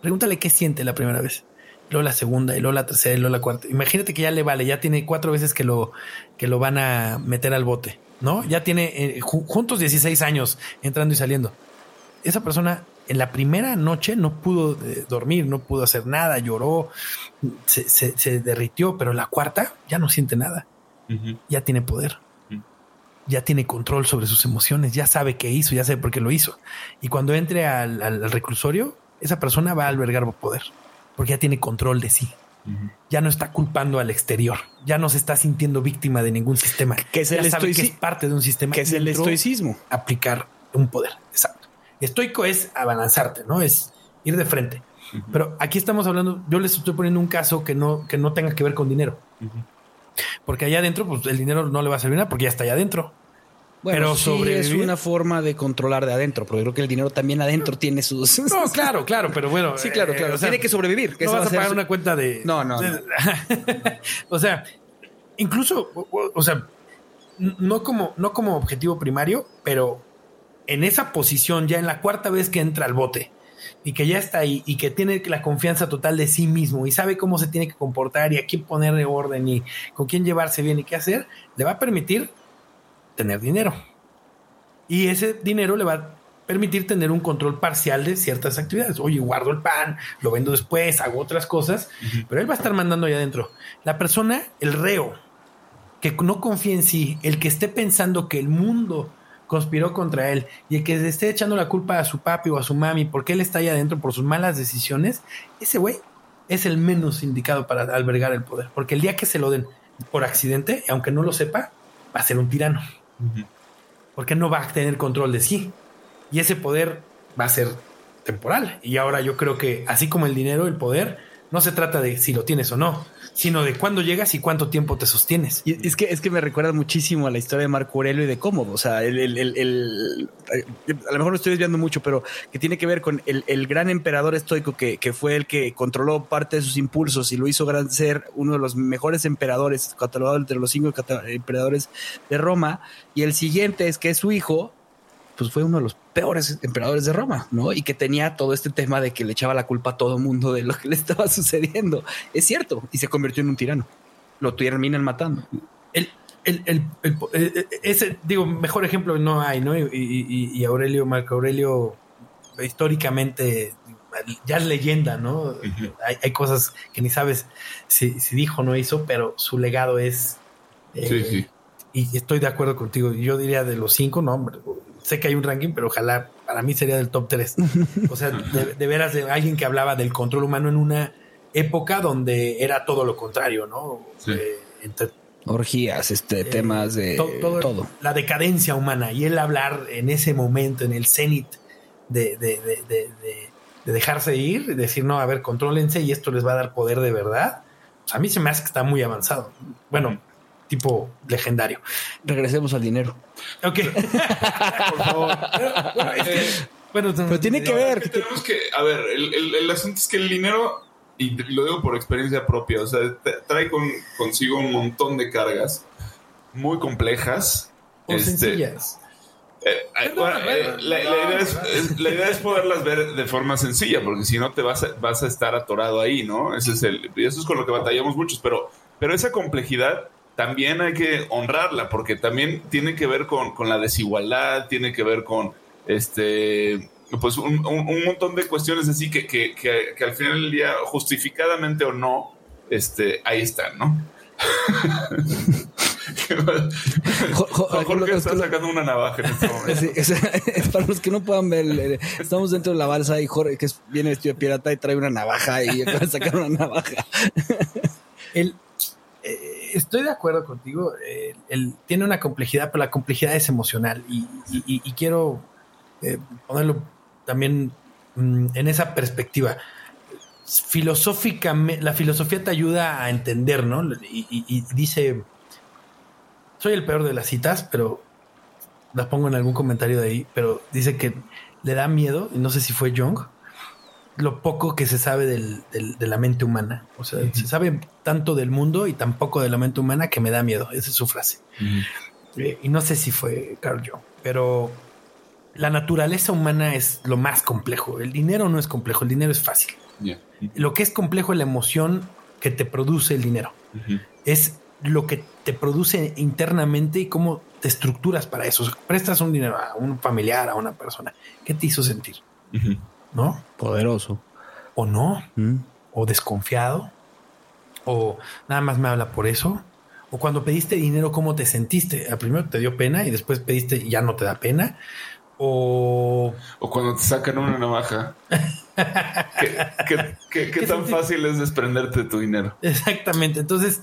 Pregúntale qué siente la primera vez luego la segunda, y luego la tercera, y luego la cuarta. Imagínate que ya le vale, ya tiene cuatro veces que lo, que lo van a meter al bote, ¿no? Ya tiene eh, juntos 16 años entrando y saliendo. Esa persona en la primera noche no pudo eh, dormir, no pudo hacer nada, lloró, se, se, derritió, pero la cuarta ya no siente nada. Ya tiene poder. Ya tiene control sobre sus emociones, ya sabe qué hizo, ya sabe por qué lo hizo. Y cuando entre al reclusorio, esa persona va a albergar poder porque ya tiene control de sí. Ya no está culpando al exterior, ya no se está sintiendo víctima de ningún sistema. Que es el es parte de un sistema. Que es el estoicismo. Aplicar un poder. Exacto. Estoico es avanzarte, no es ir de frente. Pero aquí estamos hablando, yo les estoy poniendo un caso que no, que no tenga que ver con dinero. Porque allá adentro, pues el dinero no le va a servir nada porque ya está allá adentro. Bueno, pero sí es una forma de controlar de adentro, porque creo que el dinero también adentro tiene sus. No, claro, claro, pero bueno. Sí, claro, claro. Eh, tiene que sobrevivir. no vas a pagar una cuenta de. No, no. o sea, incluso, o, sea, no como, no como objetivo primario, pero en esa posición, ya en la cuarta vez que entra al bote y que ya está ahí y que tiene la confianza total de sí mismo y sabe cómo se tiene que comportar y a quién ponerle orden y con quién llevarse bien y qué hacer, le va a permitir tener dinero. Y ese dinero le va a permitir tener un control parcial de ciertas actividades. Oye, guardo el pan, lo vendo después, hago otras cosas, pero él va a estar mandando allá adentro. La persona, el reo, que no confía en sí, el que esté pensando que el mundo conspiró contra él y el que le esté echando la culpa a su papi o a su mami porque él está ahí adentro por sus malas decisiones, ese güey es el menos indicado para albergar el poder. Porque el día que se lo den por accidente, aunque no lo sepa, va a ser un tirano. Porque no va a tener control de sí. Y ese poder va a ser temporal. Y ahora yo creo que así como el dinero, el poder, no se trata de si lo tienes o no, sino de cuándo llegas y cuánto tiempo te sostienes. Y es que es que me recuerda muchísimo a la historia de Marco Aurelio y de Cómodo. O sea, el, el, a lo mejor lo estoy desviando mucho, pero que tiene que ver con el, gran emperador estoico que, que, fue el que controló parte de sus impulsos y lo hizo gran ser uno de los mejores emperadores, catalogado entre los cinco emperadores de Roma. Y el siguiente es que es su hijo, pues fue uno de los peores emperadores de Roma, ¿no? Y que tenía todo este tema de que le echaba la culpa a todo mundo de lo que le estaba sucediendo. Es cierto, y se convirtió en un tirano. Lo terminan matando. El, el, el, ese, digo, mejor ejemplo no hay, ¿no? Y, Aurelio, Marco Aurelio, históricamente ya es leyenda, ¿no? hay, cosas que ni sabes si, dijo o no hizo, pero su legado es... sí, eh, sí. Y estoy de acuerdo contigo. Yo diría de los cinco, no, hombre, sé que hay un ranking, pero ojalá para mí sería del top 3. O sea, de, veras de alguien que hablaba del control humano en una época donde era todo lo contrario, ¿no? Eh, Orgías, este, eh, temas de todo, La decadencia humana y él hablar en ese momento, en el cenit de, de, de, de dejarse ir, decir, no, a ver, contrólense y esto les va a dar poder de verdad. Pues a mí se me hace que está muy avanzado. Bueno, tipo legendario. Regresemos al dinero. Ok. Por favor. Bueno, pero tiene que ver. tenemos que, a ver, el, asunto es que el dinero, y lo digo por experiencia propia, o sea, trae consigo un montón de cargas muy complejas. O este, sencillas. Eh, eh, eh, la, idea es, la, idea es, poderlas ver de forma sencilla, porque si no te vas a, vas a estar atorado ahí, ¿no? Ese es el, eso es con lo que batallamos muchos, pero, pero esa complejidad también hay que honrarla, porque también tiene que ver con, la desigualdad, tiene que ver con este pues un, montón de cuestiones así que, que, que, al final del día, justificadamente o no, este, ahí están, ¿no? Jorge está sacando una navaja en este momento. para los que no puedan ver, estamos dentro de la balsa y Jorge, que viene vestido de pirata y trae una navaja y acaba de sacar una navaja. El, estoy de acuerdo contigo. él tiene una complejidad, pero la complejidad es emocional y, quiero eh, ponerlo también mm, en esa perspectiva. Filosóficamente, la filosofía te ayuda a entender, ¿no? Y, dice, soy el peor de las citas, pero las pongo en algún comentario de ahí, pero dice que le da miedo, y no sé si fue Jung, lo poco que se sabe del, de la mente humana. O sea, se sabe tanto del mundo y tan poco de la mente humana que me da miedo. Esa es su frase. Eh, y no sé si fue Carl Jung, pero la naturaleza humana es lo más complejo. El dinero no es complejo, el dinero es fácil. Lo que es complejo es la emoción que te produce el dinero. Es lo que te produce internamente y cómo te estructuras para eso. prestas un dinero a un familiar, a una persona. ¿Qué te hizo sentir? ¿No? Poderoso. O no, mm. o desconfiado, o nada más me habla por eso. O cuando pediste dinero, ¿cómo te sentiste? Al primero te dio pena y después pediste y ya no te da pena. O, o cuando te sacan una navaja. ¿Qué, tan fácil es desprenderte de tu dinero? Exactamente. Entonces,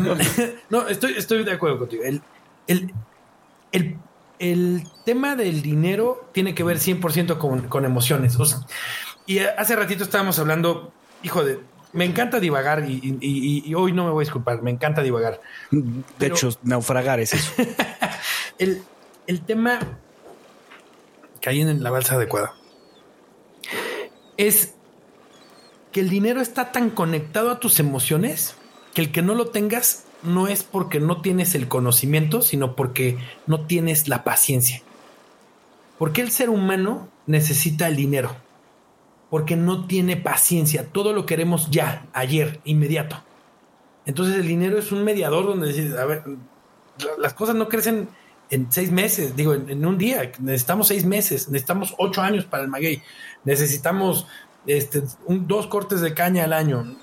no, estoy, estoy de acuerdo contigo. El, el, el el tema del dinero tiene que ver 100% con, emociones. y hace ratito estábamos hablando, hijo de, me encanta divagar y, hoy no me voy a disculpar, me encanta divagar. De hecho, naufragar es eso. el, el tema hay en la balsa adecuada es que el dinero está tan conectado a tus emociones que el que no lo tengas no es porque no tienes el conocimiento, sino porque no tienes la paciencia. Porque el ser humano necesita el dinero? Porque no tiene paciencia. Todo lo queremos ya, ayer, inmediato. Entonces el dinero es un mediador donde decís, a ver, las cosas no crecen en seis meses, digo, en, un día. Necesitamos seis meses, necesitamos ocho años para el maguey, necesitamos este, dos cortes de caña al año,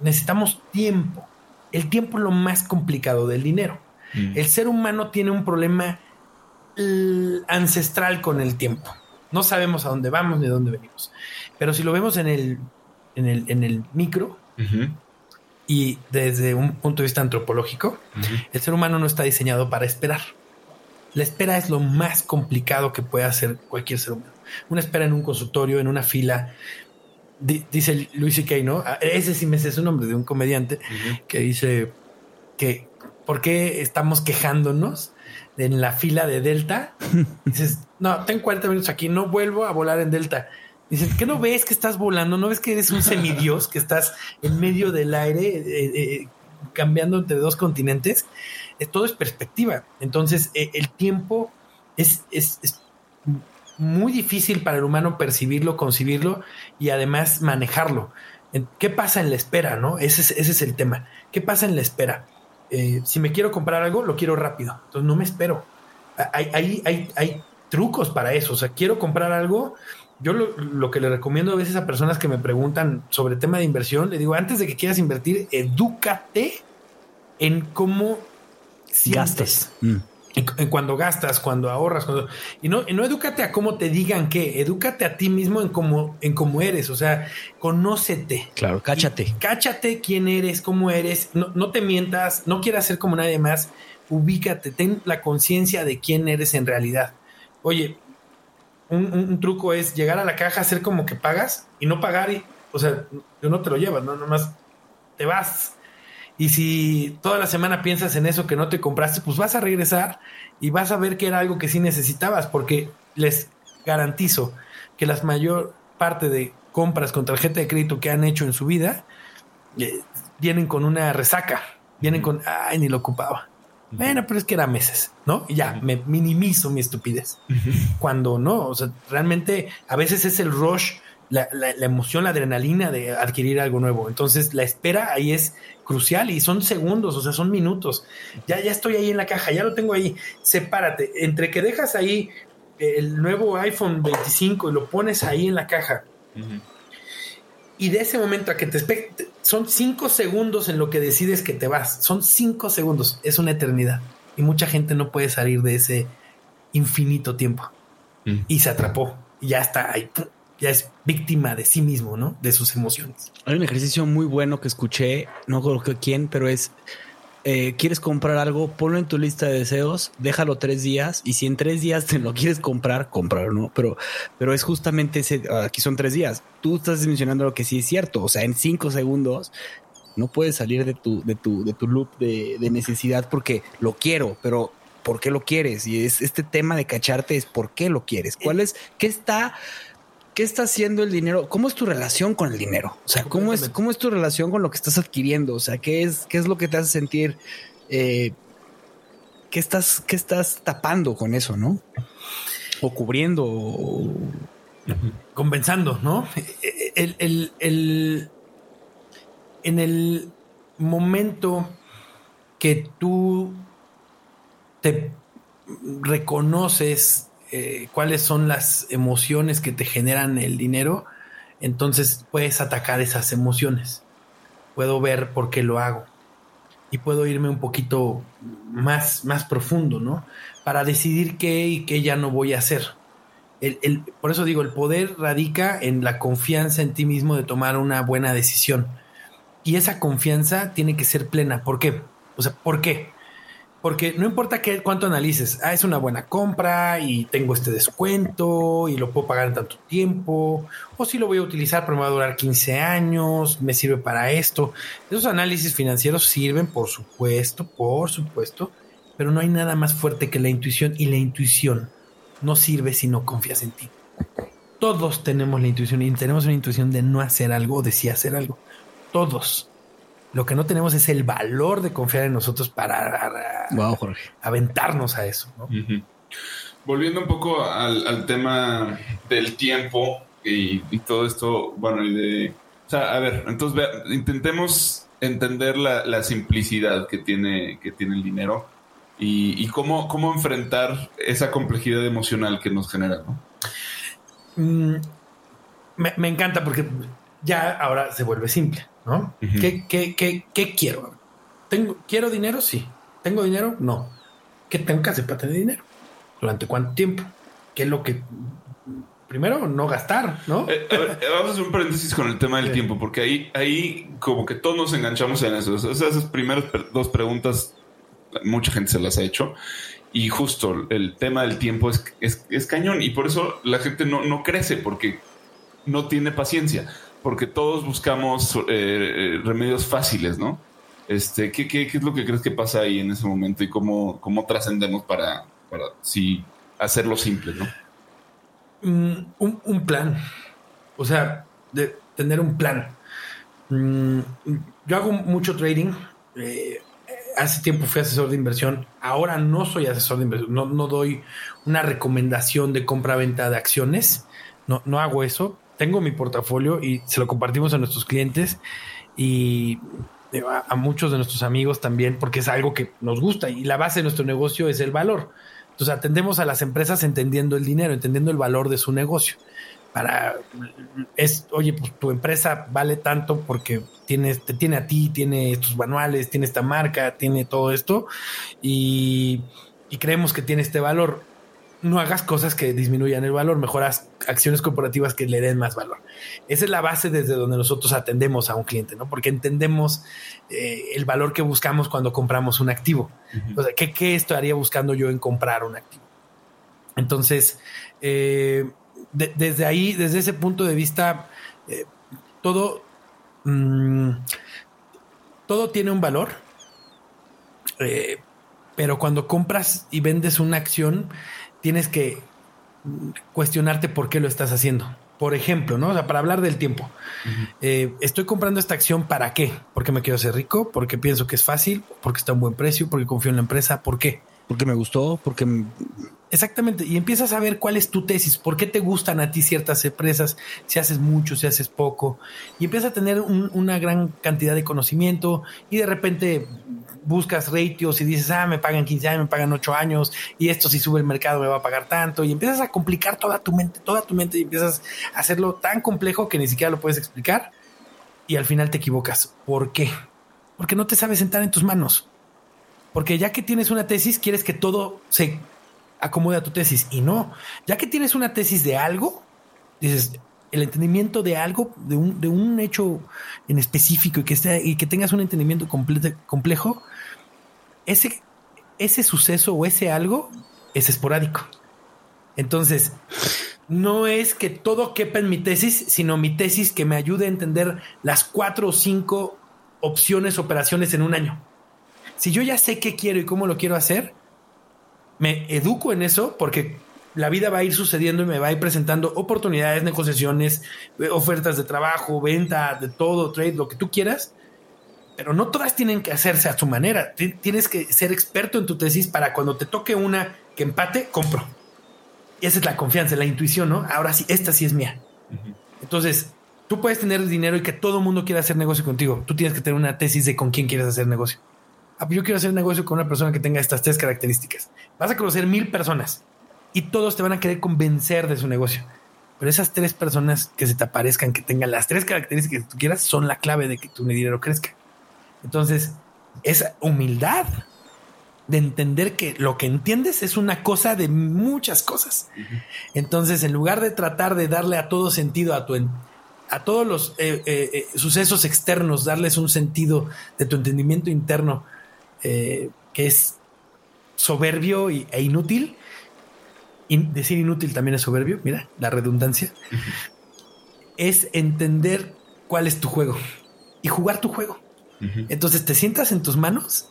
necesitamos tiempo. El tiempo es lo más complicado del dinero. Mm. El ser humano tiene un problema ancestral con el tiempo. No sabemos a dónde vamos ni a dónde venimos. Pero si lo vemos en el, en el, en el micro y desde un punto de vista antropológico, el ser humano no está diseñado para esperar. La espera es lo más complicado que puede hacer cualquier ser humano. Una espera en un consultorio, en una fila. Dice Luis C.K., ¿no? Ah, ese sí me sé su nombre, de un comediante que dice que ¿por qué estamos quejándonos en la fila de Delta? dices, no, tengo 40 minutos aquí, no vuelvo a volar en Delta. Dicen, ¿qué no ves que estás volando? ¿No ves que eres un semidios, que estás en medio del aire, eh, eh, cambiando entre dos continentes? Eh, todo es perspectiva. Entonces, el tiempo es, es, muy difícil para el humano percibirlo, concebirlo y además manejarlo. ¿Qué pasa en la espera? ¿no? Ese, es, ese es el tema. ¿Qué pasa en la espera? si me quiero comprar algo, lo quiero rápido. Entonces no me espero. Hay, hay, hay, hay trucos para eso. O sea, quiero comprar algo yo lo, que le recomiendo a veces a personas que me preguntan sobre tema de inversión, le digo, antes de que quieras invertir, edúcate en cómo gastes. Mm. En, cuando gastas, cuando ahorras, cuando, y no, y no edúcate a cómo te digan qué, edúcate a ti mismo en cómo, en cómo eres, o sea, conócete. Claro, cáchate. cáchate quién eres, cómo eres, no, no te mientas, no quieras ser como nadie más, ubícate, ten la conciencia de quién eres en realidad. Oye, un, truco es llegar a la caja, hacer como que pagas y no pagar y, o sea, no te lo llevas, no, nomás te vas. Y si toda la semana piensas en eso que no te compraste, pues vas a regresar y vas a ver que era algo que sí necesitabas, porque les garantizo que la mayor parte de compras con tarjeta de crédito que han hecho en su vida eh, vienen con una resaca, vienen con, ay, ni lo ocupaba. Bueno, pero es que era meses, ¿no? Y ya, me minimizo mi estupidez. Cuando no, o sea, realmente a veces es el rush, la, emoción, la adrenalina de adquirir algo nuevo. Entonces, la espera ahí es crucial y son segundos, o sea, son minutos. Ya, ya estoy ahí en la caja, ya lo tengo ahí. Sepárate. Entre que dejas ahí el nuevo iPhone 25 y lo pones ahí en la caja. Y de ese momento a que te son cinco segundos en lo que decides que te vas. Son cinco segundos. Es una eternidad. Y mucha gente no puede salir de ese infinito tiempo. Mm. Y se atrapó. Y ya está ahí. Ya es víctima de sí mismo, ¿no? De sus emociones. Hay un ejercicio muy bueno que escuché, no creo quién, pero es eh, quieres comprar algo, ponlo en tu lista de deseos, déjalo tres días y si en tres días te lo quieres comprar, cómpralo, ¿no? Pero, pero es justamente ese, aquí son tres días. Tú estás mencionando lo que sí es cierto, o sea, en cinco segundos no puedes salir de tu, de tu, de tu loop de, de necesidad porque lo quiero, pero ¿por qué lo quieres? Y es este tema de cacharte es por qué lo quieres. ¿Cuál es? ¿Qué está? ¿Qué está haciendo el dinero? ¿Cómo es tu relación con el dinero? O sea, ¿cómo es, cómo es tu relación con lo que estás adquiriendo? O sea, ¿qué es, qué es lo que te hace sentir? Eh, ¿qué, estás, ¿Qué estás tapando con eso, no? O cubriendo. Compensando, ¿no? El, el, en el momento que tú te reconoces eh, cuáles son las emociones que te generan el dinero, entonces puedes atacar esas emociones. Puedo ver por qué lo hago. Y puedo irme un poquito más, más profundo, ¿no? Para decidir qué y qué ya no voy a hacer. El, por eso digo, el poder radica en la confianza en ti mismo de tomar una buena decisión. Y esa confianza tiene que ser plena. ¿Por qué? O sea, ¿por qué? Porque no importa qué, cuánto analices, ah, es una buena compra y tengo este descuento y lo puedo pagar en tanto tiempo, o si lo voy a utilizar, pero me va a durar 15 años, me sirve para esto. Esos análisis financieros sirven, por supuesto, por supuesto, pero no hay nada más fuerte que la intuición y la intuición no sirve si no confías en ti. Todos tenemos la intuición y tenemos una intuición de no hacer algo o de sí hacer algo. Todos. Lo que no tenemos es el valor de confiar en nosotros para aventarnos a eso. Volviendo un poco al, tema del tiempo y, todo esto, bueno, y de... O sea, a ver, entonces intentemos entender la, simplicidad que tiene, que tiene el dinero y, cómo, cómo enfrentar esa complejidad emocional que nos genera, ¿no? Mm, me, me encanta porque ya ahora se vuelve simple. ¿No? ¿Qué, quiero? ¿Tengo, ¿Quiero dinero? Sí. ¿Tengo dinero? No. ¿Qué tengo que hacer para tener dinero? ¿Durante cuánto tiempo? ¿Qué es lo que primero no gastar, ¿no? Eh, vamos a hacer un paréntesis con el tema del tiempo, porque ahí, ahí como que todos nos enganchamos en eso. esas primeras dos preguntas, mucha gente se las ha hecho. Y justo el tema del tiempo es, es, cañón. Y por eso la gente no, no, crece, porque no tiene paciencia. Porque todos buscamos eh, eh, remedios fáciles, ¿no? Este, ¿qué, ¿qué, qué, es lo que crees que pasa ahí en ese momento y cómo, cómo trascendemos para, para sí, hacerlo simple, ¿no? Mm, un, plan. O sea, de tener un plan. Mm, yo hago mucho trading. Eh, hace tiempo fui asesor de inversión. Ahora no soy asesor de inversión. No, no doy una recomendación de compra-venta de acciones. No, no hago eso. Tengo mi portafolio y se lo compartimos a nuestros clientes y a muchos de nuestros amigos también, porque es algo que nos gusta y la base de nuestro negocio es el valor. Entonces atendemos a las empresas entendiendo el dinero, entendiendo el valor de su negocio. Para es, oye, pues tu empresa vale tanto porque tienes, te tiene a ti, tiene estos manuales, tiene esta marca, tiene todo esto y, y creemos que tiene este valor no hagas cosas que disminuyan el valor, mejoras acciones corporativas que le den más valor. Esa es la base desde donde nosotros atendemos a un cliente, ¿no? Porque entendemos eh, el valor que buscamos cuando compramos un activo. O sea, ¿qué, ¿qué, estaría buscando yo en comprar un activo? Entonces, eh, desde ahí, desde ese punto de vista, eh, todo, mm, todo tiene un valor. pero cuando compras y vendes una acción, tienes que cuestionarte por qué lo estás haciendo. Por ejemplo, ¿no? O sea, para hablar del tiempo. Eh, estoy comprando esta acción para qué? Porque me quiero hacer rico, porque pienso que es fácil, porque está a un buen precio, porque confío en la empresa. ¿Por qué? Porque me gustó, porque... Exactamente. Y empiezas a ver cuál es tu tesis, por qué te gustan a ti ciertas empresas, si haces mucho, si haces poco. Y empiezas a tener una gran cantidad de conocimiento y de repente buscas ratios y dices, ah, me pagan 15 años, me pagan 8 años y esto si sube el mercado me va a pagar tanto y empiezas a complicar toda tu mente, toda tu mente y empiezas a hacerlo tan complejo que ni siquiera lo puedes explicar y al final te equivocas. ¿Por qué? Porque no te sabes sentar en tus manos. Porque ya que tienes una tesis, quieres que todo se acomode a tu tesis y no. Ya que tienes una tesis de algo, dices, el entendimiento de algo, de un, de un hecho en específico y que, esté, y que tengas un entendimiento complejo, ese, ese suceso o ese algo es esporádico. Entonces, no es que todo quepa en mi tesis, sino mi tesis que me ayude a entender las cuatro o cinco opciones, operaciones en un año. Si yo ya sé qué quiero y cómo lo quiero hacer, me educo en eso porque la vida va a ir sucediendo y me va a ir presentando oportunidades, negociaciones, ofertas de trabajo, venta, de todo, trade, lo que tú quieras pero no todas tienen que hacerse a su manera. Tienes que ser experto en tu tesis para cuando te toque una que empate, compro. Y esa es la confianza, la intuición, ¿no? Ahora sí, esta sí es mía. Entonces, tú puedes tener dinero y que todo el mundo quiera hacer negocio contigo. Tú tienes que tener una tesis de con quién quieres hacer negocio. Ah, pues yo quiero hacer negocio con una persona que tenga estas tres características. Vas a conocer mil personas y todos te van a querer convencer de su negocio. Pero esas tres personas que se te aparezcan, que tengan las tres características que tú quieras, son la clave de que tu dinero crezca. Entonces, es humildad de entender que lo que entiendes es una cosa de muchas cosas. Entonces, en lugar de tratar de darle a todo sentido a tu a todos los eh, eh, eh, sucesos externos, darles un sentido de tu entendimiento interno que es soberbio e inútil. Y decir inútil también es soberbio, mira, la redundancia. Es entender cuál es tu juego y jugar tu juego. Entonces te sientas en tus manos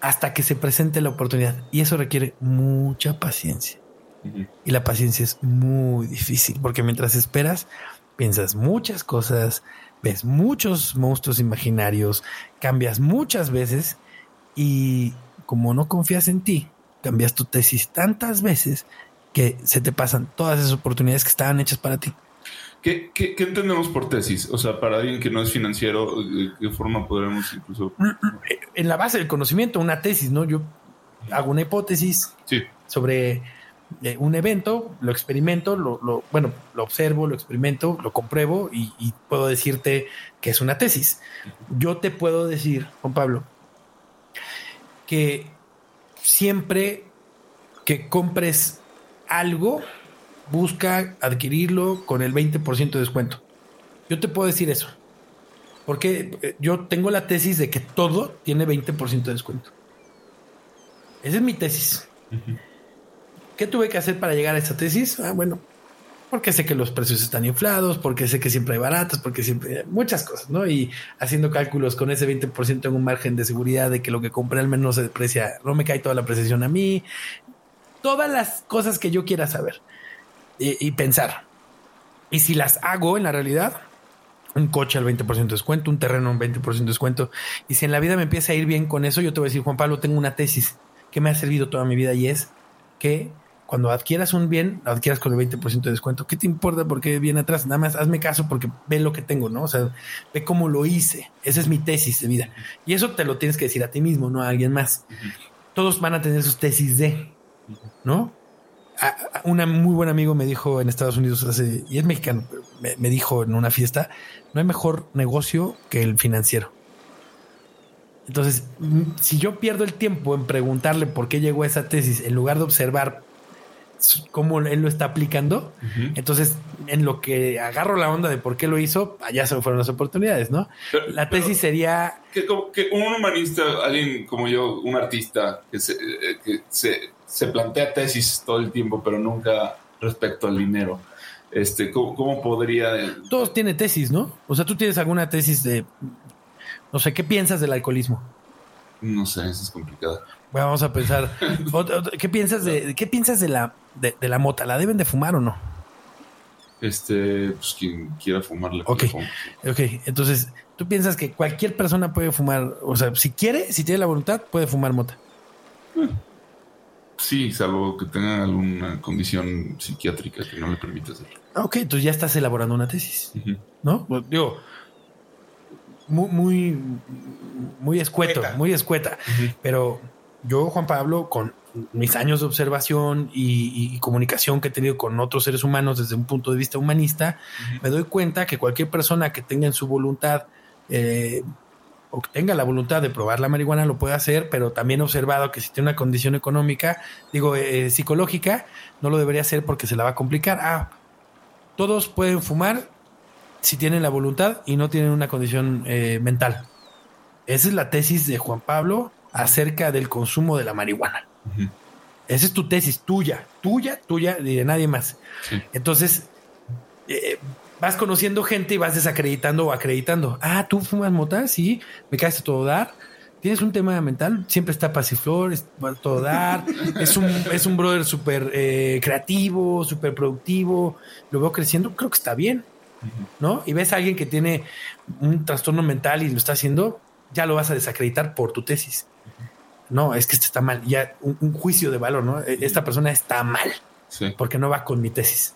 hasta que se presente la oportunidad. Y eso requiere mucha paciencia. Y la paciencia es muy difícil porque mientras esperas, piensas muchas cosas, ves muchos monstruos imaginarios, cambias muchas veces y como no confías en ti, cambias tu tesis tantas veces que se te pasan todas esas oportunidades que estaban hechas para ti. ¿Qué, entendemos por tesis? O sea, para alguien que no es financiero, ¿de qué forma podremos incluso...? En la base del conocimiento, una tesis, ¿no? Yo hago una hipótesis sobre eh, un evento, lo experimento, lo, bueno, lo observo, lo experimento, lo compruebo y, y, puedo decirte que es una tesis. Yo te puedo decir, Juan Pablo, que siempre que compres algo, busca adquirirlo con el 20% de descuento. Yo te puedo decir eso. Porque eh, yo tengo la tesis de que todo tiene 20% de descuento. Esa es mi tesis. ¿Qué tuve que hacer para llegar a esa tesis? Ah, bueno, porque sé que los precios están inflados, porque sé que siempre hay baratas, porque siempre muchas cosas, ¿no? Y haciendo cálculos con ese 20% en un margen de seguridad de que lo que compré al menos se deprecia, no me cae toda la precesión a mí, todas las cosas que yo quiera saber y, y pensar. Y si las hago en la realidad, un coche al 20% de descuento, un terreno al 20% de descuento. Y si en la vida me empieza a ir bien con eso, yo te voy a decir, Juan Pablo, tengo una tesis que me ha servido toda mi vida y es que cuando adquieras un bien, lo adquieras con el 20% de descuento. ¿Qué te importa porque viene atrás? Nada más hazme caso porque ve lo que tengo, ¿no? O sea, ve cómo lo hice. Esa es mi tesis de vida. Y eso te lo tienes que decir a ti mismo, no a alguien más. Todos van a tener sus tesis de, ¿no? Un muy buen amigo me dijo en Estados Unidos hace, y es mexicano, me, me dijo en una fiesta, no hay mejor negocio que el financiero. Entonces, si yo pierdo el tiempo en preguntarle por qué llegó a esa tesis, en lugar de observar cómo él lo está aplicando, entonces en lo que agarro la onda de por qué lo hizo, allá se me fueron las oportunidades, ¿no? la tesis sería... Que, que, un humanista, alguien como yo, un artista, que se, eh, que se, se plantea tesis todo el tiempo, pero nunca respecto al dinero. Este, ¿cómo, podría...? Todos tienen tesis, ¿no? O sea, tú tienes alguna tesis de... No sé, ¿qué piensas del alcoholismo? No sé, eso es complicado. Bueno, vamos a pensar. ¿Qué piensas de qué piensas de la de, la mota? ¿La deben de fumar o no? Este, pues quien quiera fumarla. Ok, ok. Entonces, tú piensas que cualquier persona puede fumar, o sea, si quiere, si tiene la voluntad, puede fumar mota. Eh, sí, salvo que tenga alguna condición psiquiátrica que no le permita hacerlo. Ok, entonces ya estás elaborando una tesis, ¿no? Pues, digo, muy, muy, muy escueto, muy escueta, pero yo, Juan Pablo, con mis años de observación y, comunicación que he tenido con otros seres humanos desde un punto de vista humanista, me doy cuenta que cualquier persona que tenga en su voluntad eh, o que tenga la voluntad de probar la marihuana lo puede hacer, pero también he observado que si tiene una condición económica, digo, eh, psicológica, no lo debería hacer porque se la va a complicar. Ah, todos pueden fumar si tienen la voluntad y no tienen una condición eh, mental. Esa es la tesis de Juan Pablo acerca del consumo de la marihuana. Esa es tu tesis, tuya, tuya, tuya y de nadie más. Entonces, eh, vas conociendo gente y vas desacreditando o acreditando. Ah, tú fumas mota, sí, me caes a todo dar. Tienes un tema mental, siempre está pasiflor, a todo dar. es, un, es un brother súper eh, creativo, súper productivo. Lo veo creciendo, creo que está bien. ¿No? Y ves a alguien que tiene un trastorno mental y lo está haciendo, ya lo vas a desacreditar por tu tesis no, es que este está mal, ya un, juicio de valor, ¿no? E, esta persona está mal porque no va con mi tesis.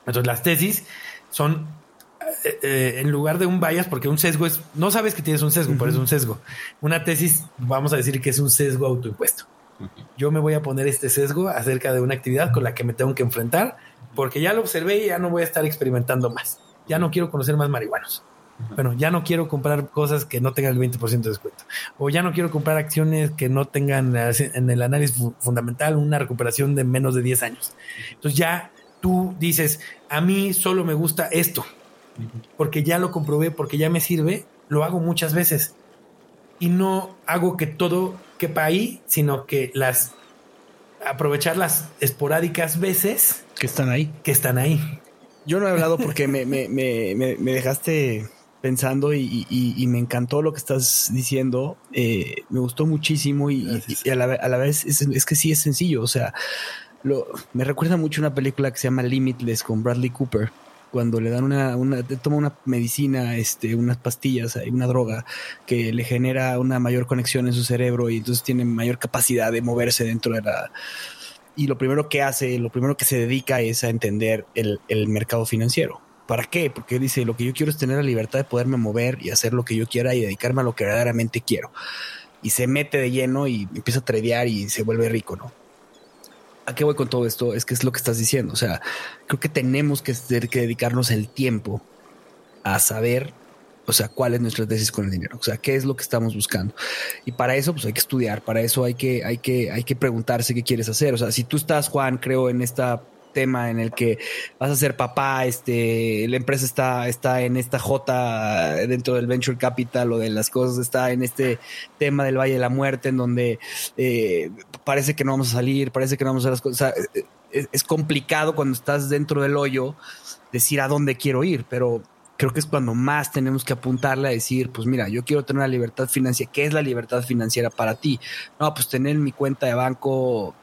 Entonces las tesis son eh, eh, en lugar de un bias, porque un sesgo es, no sabes que tienes un sesgo, por eso es un sesgo. Una tesis, vamos a decir que es un sesgo autoimpuesto. Yo me voy a poner este sesgo acerca de una actividad con la que me tengo que enfrentar, porque ya lo observé y ya no voy a estar experimentando más. Ya no quiero conocer más marihuanos. Bueno, ya no quiero comprar cosas que no tengan el 20% de descuento. O ya no quiero comprar acciones que no tengan eh, en el análisis fundamental una recuperación de menos de 10 años. Entonces ya tú dices, a mí solo me gusta esto, porque ya lo comprobé, porque ya me sirve, lo hago muchas veces. Y no hago que todo quepa ahí, sino que las aprovechar las esporádicas veces que están ahí. Que están ahí. Yo no he hablado porque me, me, me, me dejaste pensando y, me encantó lo que estás diciendo. Eh, me gustó muchísimo y, a, la, vez es, que sí es sencillo. O sea, lo, me recuerda mucho una película que se llama Limitless con Bradley Cooper. Cuando le dan una, una toma una medicina, este, unas pastillas, una droga que le genera una mayor conexión en su cerebro y entonces tiene mayor capacidad de moverse dentro de la, y lo primero que hace, lo primero que se dedica es a entender el, el mercado financiero. ¿Para qué? Porque dice, lo que yo quiero es tener la libertad de poderme mover y hacer lo que yo quiera y dedicarme a lo que verdaderamente quiero. Y se mete de lleno y empieza a tradear y se vuelve rico, ¿no? ¿A qué voy con todo esto? Es que es lo que estás diciendo. O sea, creo que tenemos que, que dedicarnos el tiempo a saber O sea, ¿cuál es nuestra tesis con el dinero? O sea, ¿qué es lo que estamos buscando? Y para eso, pues hay que estudiar, para eso hay que, hay que, hay que preguntarse qué quieres hacer. O sea, si tú estás, Juan, creo, en esta tema en el que vas a ser papá, este, la empresa está, está en esta J dentro del venture capital o de las cosas, está en este tema del Valle de la Muerte, en donde eh, parece que no vamos a salir, parece que no vamos a hacer las cosas. Eh, eh, es complicado cuando estás dentro del hoyo decir a dónde quiero ir, pero creo que es cuando más tenemos que apuntarle a decir, pues mira, yo quiero tener una libertad financiera. ¿Qué es la libertad financiera para ti? No, pues tener en mi cuenta de banco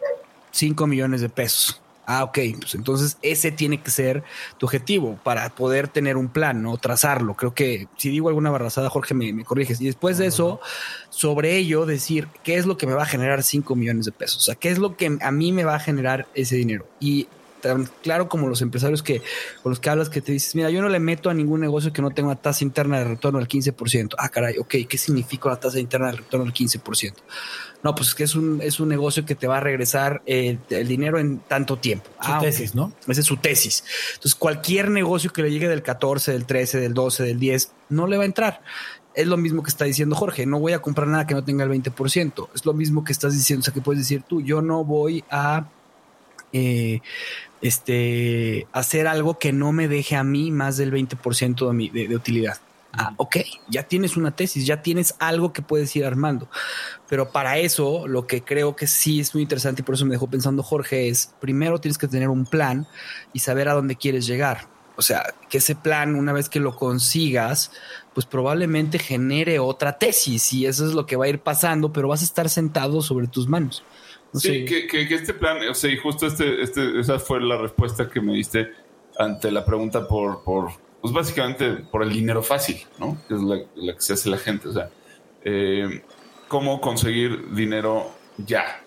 5 millones de pesos. Ah, ok, pues entonces ese tiene que ser tu objetivo para poder tener un plan, ¿no? Trazarlo. Creo que si digo alguna barrazada, Jorge, me, me corriges. Y después de eso, sobre ello, decir qué es lo que me va a generar 5 millones de pesos. O sea, qué es lo que a mí me va a generar ese dinero. Y tan claro como los empresarios que con los que hablas que te dices, mira, yo no le meto a ningún negocio que no tenga una tasa interna de retorno del 15%. Ah, caray, ok, ¿qué significa la tasa interna de retorno del 15%? No, pues es que es un, es un negocio que te va a regresar el, dinero en tanto tiempo. Su ah, tesis, ¿no? Esa es su tesis. Entonces, cualquier negocio que le llegue del 14, del 13, del 12, del 10, no le va a entrar. Es lo mismo que está diciendo Jorge, no voy a comprar nada que no tenga el 20%. Es lo mismo que estás diciendo, o sea, que puedes decir tú, yo no voy a eh, este, hacer algo que no me deje a mí más del 20% de, mi, de, utilidad. Ah, ok, ya tienes una tesis, ya tienes algo que puedes ir armando. Pero para eso, lo que creo que sí es muy interesante y por eso me dejó pensando Jorge es, primero tienes que tener un plan y saber a dónde quieres llegar. O sea, que ese plan, una vez que lo consigas, pues probablemente genere otra tesis y eso es lo que va a ir pasando, pero vas a estar sentado sobre tus manos sí, que, que, este plan, o sea, y justo este, este, esa fue la respuesta que me diste ante la pregunta por, por pues básicamente por el dinero fácil, ¿no? Que es la, que se hace la gente, o sea, eh, cómo conseguir dinero ya.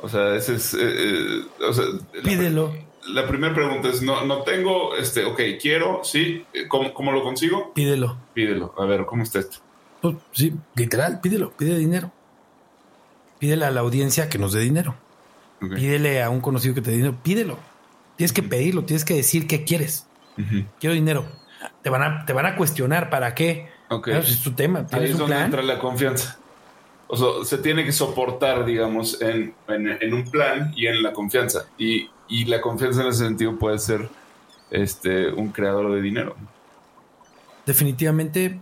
O sea, ese es, eh, eh, o sea, pídelo. La, primera pregunta es, no, no tengo, este, ok, quiero, sí, ¿cómo, cómo lo consigo? Pídelo. Pídelo. A ver, ¿cómo está esto? Pues, sí, literal, pídelo, pide dinero. Pídele a la audiencia que nos dé dinero. Pídele a un conocido que te dé dinero. Pídelo. Tienes que pedirlo, tienes que decir qué quieres. Quiero dinero. Te van a, te van a cuestionar para qué. es tu tema. Ahí es donde entra la confianza. O sea, se tiene que soportar, digamos, en, un plan y en la confianza. Y, la confianza en ese sentido puede ser este, un creador de dinero. Definitivamente,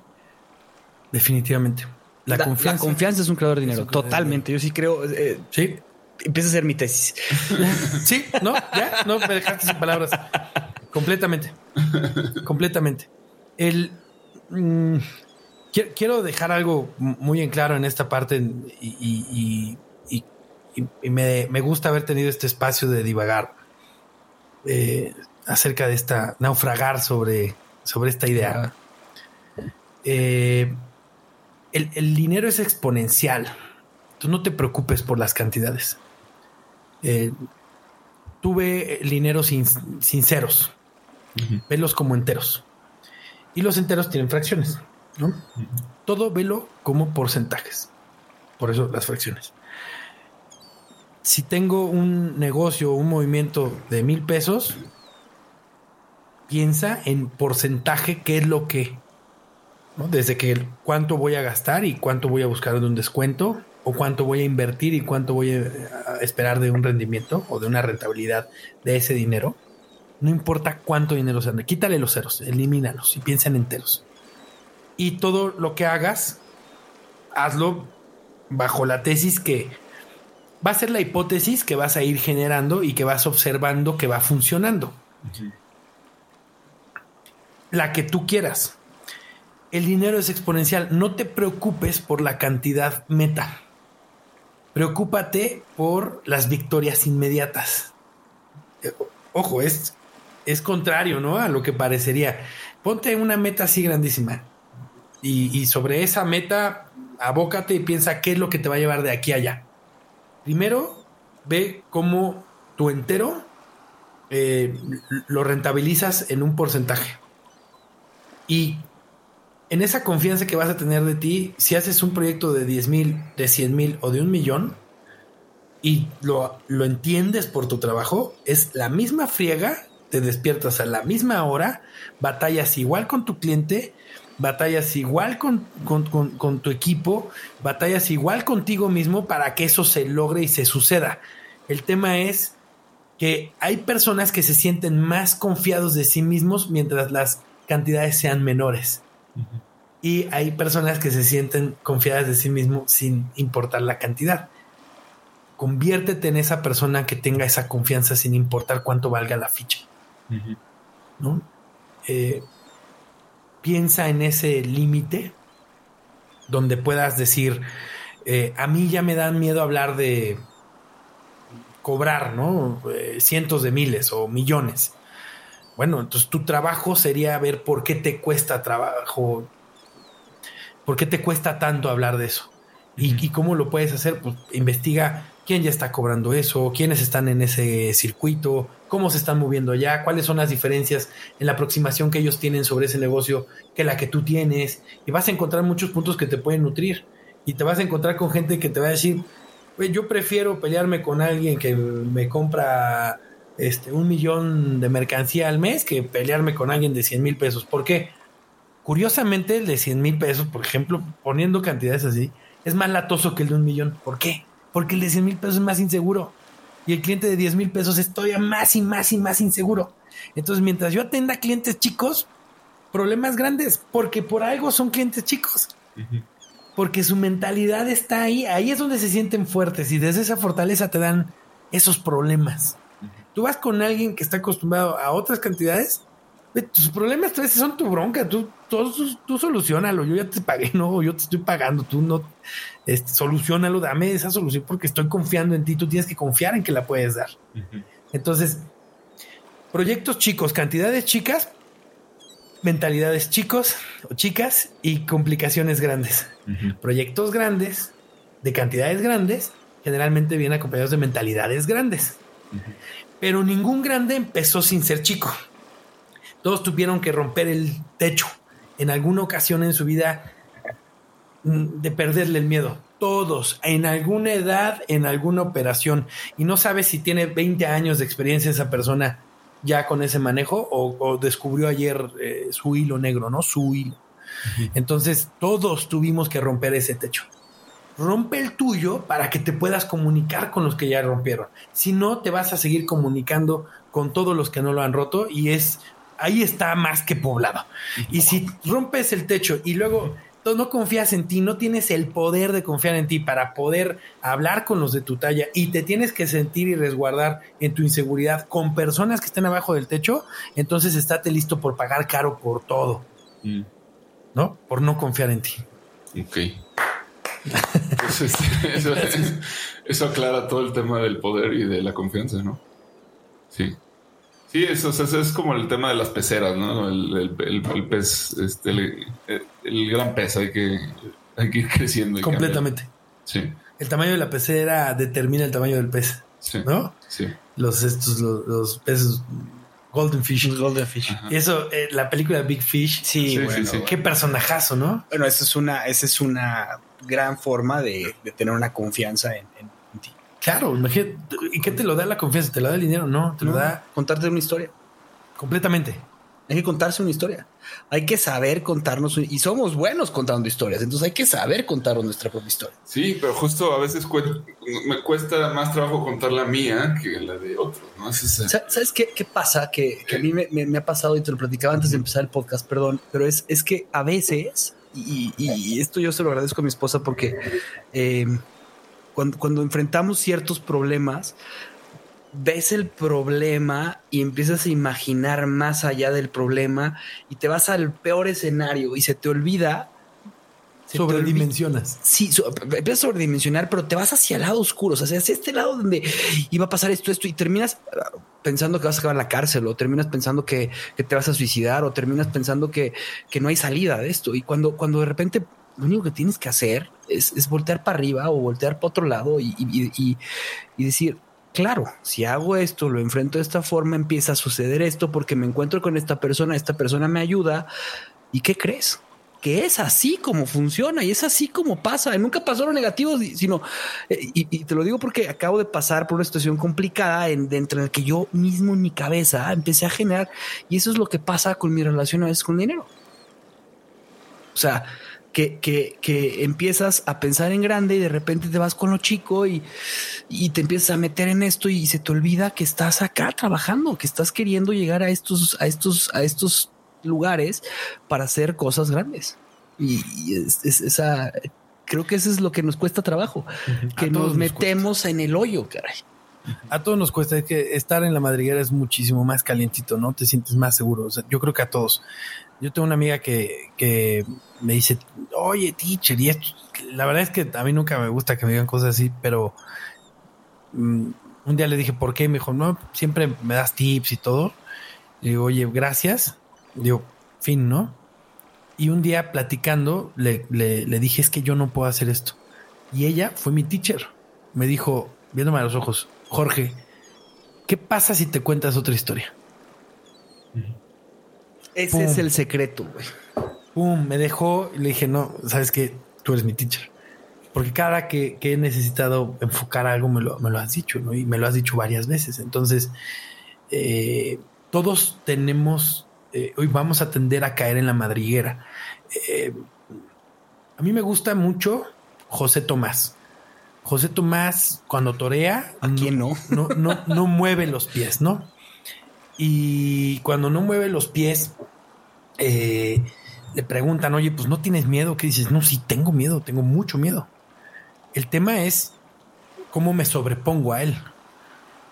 definitivamente. La, confianza. es un creador de dinero. Totalmente. Yo sí creo. Eh, sí. Empieza a ser mi tesis. sí, no, ya, no me dejaste sin palabras. Completamente. Completamente. El. Mm, quiero dejar algo muy en claro en esta parte y, me, gusta haber tenido este espacio de divagar eh, acerca de esta naufragar sobre, sobre esta idea. Eh, el, dinero es exponencial. Tú no te preocupes por las cantidades. Eh, tú ve el dinero sin, ceros. Velos como enteros. Y los enteros tienen fracciones. Todo velo como porcentajes. Por eso las fracciones. Si tengo un negocio, un movimiento de mil pesos, piensa en porcentaje, qué es lo que desde que cuánto voy a gastar y cuánto voy a buscar de un descuento, o cuánto voy a invertir y cuánto voy a esperar de un rendimiento o de una rentabilidad de ese dinero. No importa cuánto dinero sea, quítale los ceros, elimínalos y piensa en enteros. Y todo lo que hagas, hazlo bajo la tesis que va a ser la hipótesis que vas a ir generando y que vas observando que va funcionando. La que tú quieras el dinero es exponencial. No te preocupes por la cantidad meta. Preocúpate por las victorias inmediatas. Eh, ojo, es, es contrario, ¿no? A lo que parecería. Ponte una meta así grandísima. Y, sobre esa meta, abócate y piensa qué es lo que te va a llevar de aquí a allá. Primero, ve cómo tu entero eh, lo rentabilizas en un porcentaje. Y en esa confianza que vas a tener de ti, si haces un proyecto de 10 mil, de 100 mil o de un millón y lo, lo entiendes por tu trabajo, es la misma friega, te despiertas a la misma hora, batallas igual con tu cliente batallas igual con, con, tu equipo, batallas igual contigo mismo para que eso se logre y se suceda. El tema es que hay personas que se sienten más confiados de sí mismos mientras las cantidades sean menores. Y hay personas que se sienten confiadas de sí mismos sin importar la cantidad. Conviértete en esa persona que tenga esa confianza sin importar cuánto valga la ficha. ¿No? Eh, piensa en ese límite donde puedas decir, eh, a mí ya me dan miedo hablar de cobrar, ¿no? Eh, cientos de miles o millones. Bueno, entonces tu trabajo sería ver por qué te cuesta trabajo, por qué te cuesta tanto hablar de eso. ¿Y, cómo lo puedes hacer? Pues investiga quién ya está cobrando eso, quiénes están en ese circuito, cómo se están moviendo allá, cuáles son las diferencias en la aproximación que ellos tienen sobre ese negocio que la que tú tienes. Y vas a encontrar muchos puntos que te pueden nutrir. Y te vas a encontrar con gente que te va a decir, yo prefiero pelearme con alguien que me compra este, un millón de mercancía al mes que pelearme con alguien de 100 mil pesos. ¿Por qué? Curiosamente, el de 100 mil pesos, por ejemplo, poniendo cantidades así, es más latoso que el de un millón. ¿Por qué? Porque el de 100 mil pesos es más inseguro. Y el cliente de 10 mil pesos es todavía más y más y más inseguro. Entonces, mientras yo atenda clientes chicos, problemas grandes, porque por algo son clientes chicos. Porque su mentalidad está ahí. Ahí es donde se sienten fuertes y desde esa fortaleza te dan esos problemas. Tú vas con alguien que está acostumbrado a otras cantidades tus problemas a veces son tu bronca, tú, tú, tú solucionalo, yo ya te pagué, no, yo te estoy pagando, tú no, este, solucionalo, dame esa solución porque estoy confiando en ti, tú tienes que confiar en que la puedes dar. Entonces, proyectos chicos, cantidades chicas, mentalidades chicos o chicas y complicaciones grandes. Proyectos grandes, de cantidades grandes, generalmente vienen acompañados de mentalidades grandes. Pero ningún grande empezó sin ser chico. Todos tuvieron que romper el techo en alguna ocasión en su vida mm, de perderle el miedo. Todos, en alguna edad, en alguna operación. Y no sabes si tiene 20 años de experiencia esa persona ya con ese manejo o, descubrió ayer eh, su hilo negro, ¿no? Su hilo. Entonces, todos tuvimos que romper ese techo. Rompe el tuyo para que te puedas comunicar con los que ya rompieron. Si no, te vas a seguir comunicando con todos los que no lo han roto y es ahí está más que poblado. Y si rompes el techo y luego no confías en ti, no tienes el poder de confiar en ti para poder hablar con los de tu talla y te tienes que sentir y resguardar en tu inseguridad con personas que estén abajo del techo, entonces estate listo por pagar caro por todo. Mm. ¿No? Por no confiar en ti. Ok. Pues, este, eso, eso aclara todo el tema del poder y de la confianza, ¿no? Sí. Sí, eso, es como el tema de las peceras, ¿no? El, pez, este, el, gran pez, hay que, hay que ir creciendo. Completamente. Sí. El tamaño de la pecera determina el tamaño del pez. Sí. ¿No? Sí. Los, estos, los, peces Golden Fish. Golden Fish. Y eso, eh, la película Big Fish. Sí, bueno, qué personajazo, ¿no? Bueno, esa es una, esa es una gran forma de, tener una confianza en Claro, imagínate. ¿Y qué te lo da la confianza? ¿Te lo da el dinero? No, te lo da. Contarte una historia. Completamente. Hay que contarse una historia. Hay que saber contarnos y somos buenos contando historias. Entonces hay que saber contar nuestra propia historia. Sí, pero justo a veces me cuesta más trabajo contar la mía que la de otros. ¿no? ¿Sabes qué, pasa? Que, a mí me, ha pasado y te lo platicaba antes de empezar el podcast, perdón, pero es, es que a veces, y, esto yo se lo agradezco a mi esposa porque eh, cuando, enfrentamos ciertos problemas, ves el problema y empiezas a imaginar más allá del problema y te vas al peor escenario y se te olvida. Sobredimensionas. Sí, empiezas a sobredimensionar, pero te vas hacia el lado oscuro, o sea, hacia este lado donde iba a pasar esto, esto, y terminas ah, pensando que vas a acabar en la cárcel, o terminas pensando que, te vas a suicidar, o terminas pensando que, que, no hay salida de esto. Y cuando, cuando de repente lo único que tienes que hacer es, voltear para arriba o voltear para otro lado y, decir, claro, si hago esto, lo enfrento de esta forma, empieza a suceder esto porque me encuentro con esta persona, esta persona me ayuda. ¿Y qué crees? Que es así como funciona y es así como pasa. Nunca pasó lo negativo, sino, eh, y, te lo digo porque acabo de pasar por una situación complicada en, dentro de la que yo mismo en mi cabeza empecé a generar, y eso es lo que pasa con mi relación a veces con dinero O sea, que, que, que, empiezas a pensar en grande y de repente te vas con lo chico y, y, te empiezas a meter en esto y se te olvida que estás acá trabajando, que estás queriendo llegar a estos, a estos, a estos lugares para hacer cosas grandes. Y, es, esa, creo que eso es lo que nos cuesta trabajo, que nos metemos en el hoyo, caray. A todos nos cuesta, es que estar en la madriguera es muchísimo más calientito, ¿no? Te sientes más seguro. yo creo que a todos. Yo tengo una amiga que, que me dice, oye, teacher, y esto, la verdad es que a mí nunca me gusta que me digan cosas así, pero mm, un día le dije, ¿por qué? Me dijo, no, siempre me das tips y todo. Le digo, oye, gracias. Digo, fin, ¿no? Y un día platicando, le, le, le dije, es que yo no puedo hacer esto. Y ella fue mi teacher. Me dijo, viéndome a los ojos, Jorge, ¿qué pasa si te cuentas otra historia? Ese es el secreto, güey. Pum, me dejó y le dije, no, sabes que tú eres mi teacher. Porque cada que, que he necesitado enfocar algo me lo, me lo, has dicho, ¿no? Y me lo has dicho varias veces. Entonces, eh, todos tenemos, eh, hoy vamos a tender a caer en la madriguera. Eh, a mí me gusta mucho José Tomás. José Tomás, cuando torea, ¿a quién no? No, no, no mueve los pies, ¿no? Y cuando no mueve los pies, eh, le preguntan, oye, pues no tienes miedo. ¿Qué dices? No, sí, tengo miedo, tengo mucho miedo. El tema es cómo me sobrepongo a él.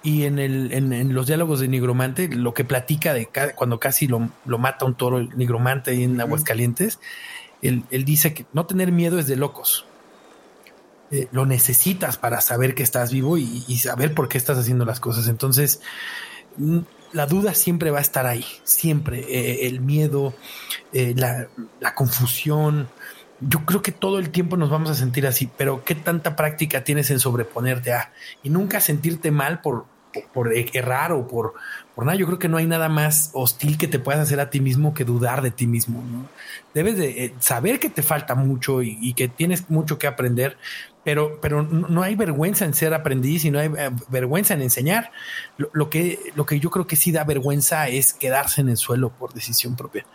Y en, el, en, los diálogos de Nigromante, lo que platica de cuando casi lo, mata un toro, el Nigromante ahí en Aguascalientes, él, él dice que no tener miedo es de locos. Eh, lo necesitas para saber que estás vivo y, saber por qué estás haciendo las cosas. Entonces, la duda siempre va a estar ahí, siempre. Eh, el miedo, eh, la, la, confusión. Yo creo que todo el tiempo nos vamos a sentir así, pero ¿qué tanta práctica tienes en sobreponerte a y nunca sentirte mal por, por errar o por, por nada? Yo creo que no hay nada más hostil que te puedas hacer a ti mismo que dudar de ti mismo. Debes de saber que te falta mucho y, que tienes mucho que aprender, pero, pero no hay vergüenza en ser aprendiz y no hay eh, vergüenza en enseñar. Lo, que, lo que yo creo que sí da vergüenza es quedarse en el suelo por decisión propia.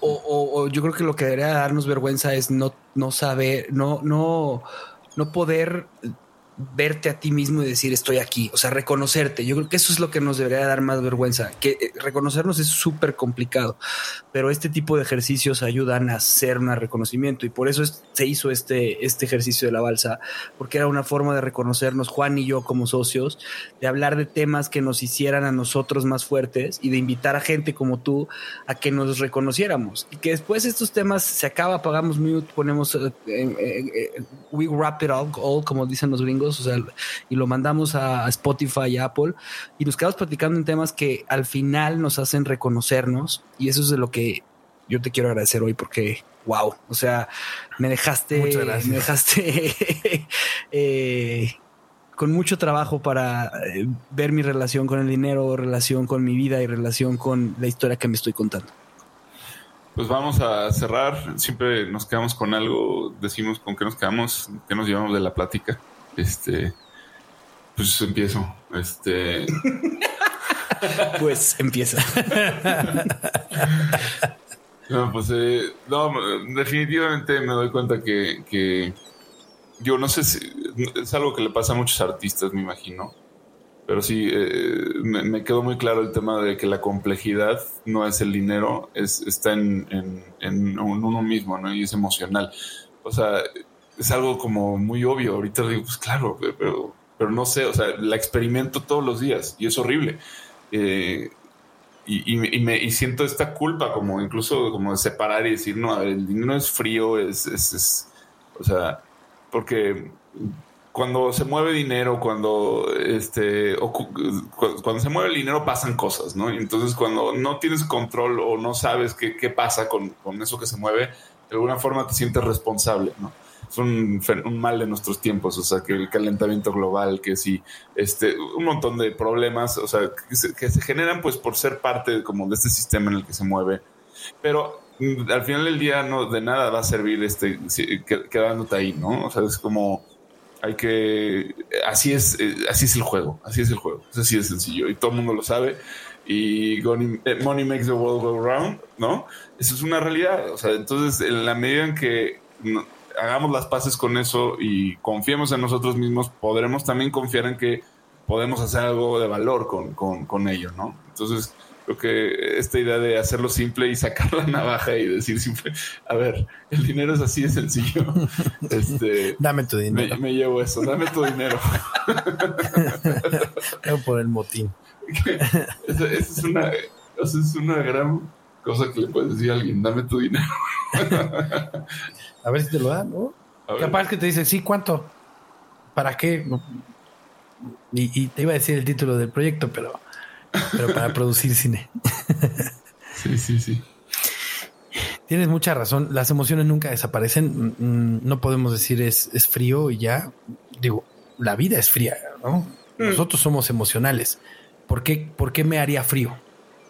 O, yo creo que lo que debería darnos vergüenza es no, no saber, no, no, no poder verte a ti mismo y decir estoy aquí, o sea, reconocerte. Yo creo que eso es lo que nos debería dar más vergüenza, que eh, reconocernos es súper complicado, pero este tipo de ejercicios ayudan a hacer un reconocimiento y por eso se hizo este, este ejercicio de la balsa, porque era una forma de reconocernos, Juan y yo como socios, de hablar de temas que nos hicieran a nosotros más fuertes y de invitar a gente como tú a que nos reconociéramos y que después estos temas se acaba, apagamos mute, ponemos, eh, eh, we wrap it all, all como dicen los gringos o sea, y lo mandamos a Spotify y Apple, y nos quedamos platicando en temas que al final nos hacen reconocernos, y eso es de lo que yo te quiero agradecer hoy, porque wow, o sea, me dejaste, me dejaste eh, con mucho trabajo para eh, ver mi relación con el dinero, relación con mi vida y relación con la historia que me estoy contando. Pues vamos a cerrar. Siempre nos quedamos con algo, decimos con qué nos quedamos, qué nos llevamos de la plática. Este, pues empiezo. Este. pues empieza. no, pues eh, no, definitivamente me doy cuenta que, que yo no sé si es algo que le pasa a muchos artistas, me imagino. Pero sí, eh, me, quedó muy claro el tema de que la complejidad no es el dinero, es, está en, en, en uno mismo, ¿no? Y es emocional. O sea, es algo como muy obvio. Ahorita digo, pues claro, pero, pero no sé, o sea, la experimento todos los días y es horrible. Eh, y, me, y, siento esta culpa, como incluso como de separar y decir, no, el dinero es frío, es, es, o sea, porque cuando se mueve dinero, cuando este cuando se mueve el dinero pasan cosas, ¿no? Y entonces cuando no tienes control o no sabes qué, qué pasa con, con, eso que se mueve, de alguna forma te sientes responsable, ¿no? Es un, mal de nuestros tiempos, o sea, que el calentamiento global, que sí, este, un montón de problemas, o sea, que se, generan pues por ser parte como de este sistema en el que se mueve. Pero mm, al final del día no de nada va a servir este quedándote ahí, ¿no? O sea, es como hay que así es eh, así es el juego, así es el juego, es así de sencillo y todo el mundo lo sabe y eh, money makes the world go round, ¿no? Eso es una realidad. O sea, entonces, en la medida en que hagamos las paces con eso y confiemos en nosotros mismos, podremos también confiar en que podemos hacer algo de valor con, con, con ello, ¿no? Entonces, creo que esta idea de hacerlo simple y sacar la navaja y decir simple, a ver, el dinero es así de sencillo. Este, dame tu dinero. Me, llevo eso, dame tu dinero. por el motín. Esa, es una, es una gran cosa que le puedes decir a alguien, dame tu dinero. a ver si te lo dan, ¿no? Capaz que te dice, sí, ¿cuánto? ¿Para qué? Y, y, te iba a decir el título del proyecto, pero, pero para producir cine. sí, sí, sí. Tienes mucha razón. Las emociones nunca desaparecen. Mm, no podemos decir es, es frío y ya. Digo, la vida es fría, ¿no? Mm. Nosotros somos emocionales. ¿Por qué, por qué me haría frío?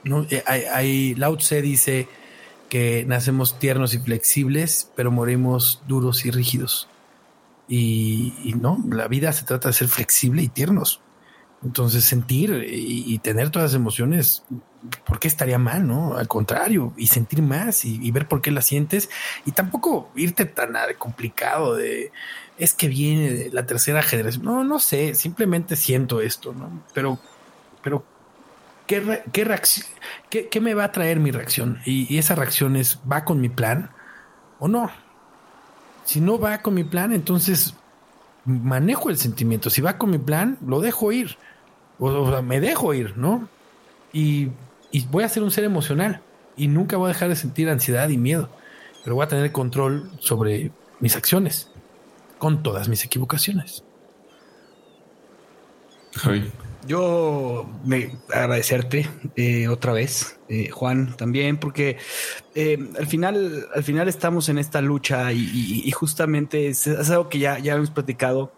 ¿No? Eh, hay, hay, Lao Tse dice que nacemos tiernos y flexibles, pero morimos duros y rígidos. Y, no, la vida se trata de ser flexible y tiernos. Entonces sentir y, tener todas las emociones, ¿por qué estaría mal? No, al contrario, y sentir más y, ver por qué las sientes y tampoco irte tan complicado de es que viene la tercera generación. No, no sé, simplemente siento esto, ¿no? Pero, pero ¿qué, qué reacción, qué, me va a traer mi reacción? Y, y esa reacción es, ¿va con mi plan o no? Si no va con mi plan, entonces manejo el sentimiento. Si va con mi plan, lo dejo ir. O, sea, me dejo ir, ¿no? Y, voy a ser un ser emocional. Y nunca voy a dejar de sentir ansiedad y miedo. Pero voy a tener control sobre mis acciones. Con todas mis equivocaciones. Yo me agradecerte eh, otra vez, eh, Juan, también, porque eh, al final, al final estamos en esta lucha y, justamente es, algo que ya, ya hemos platicado.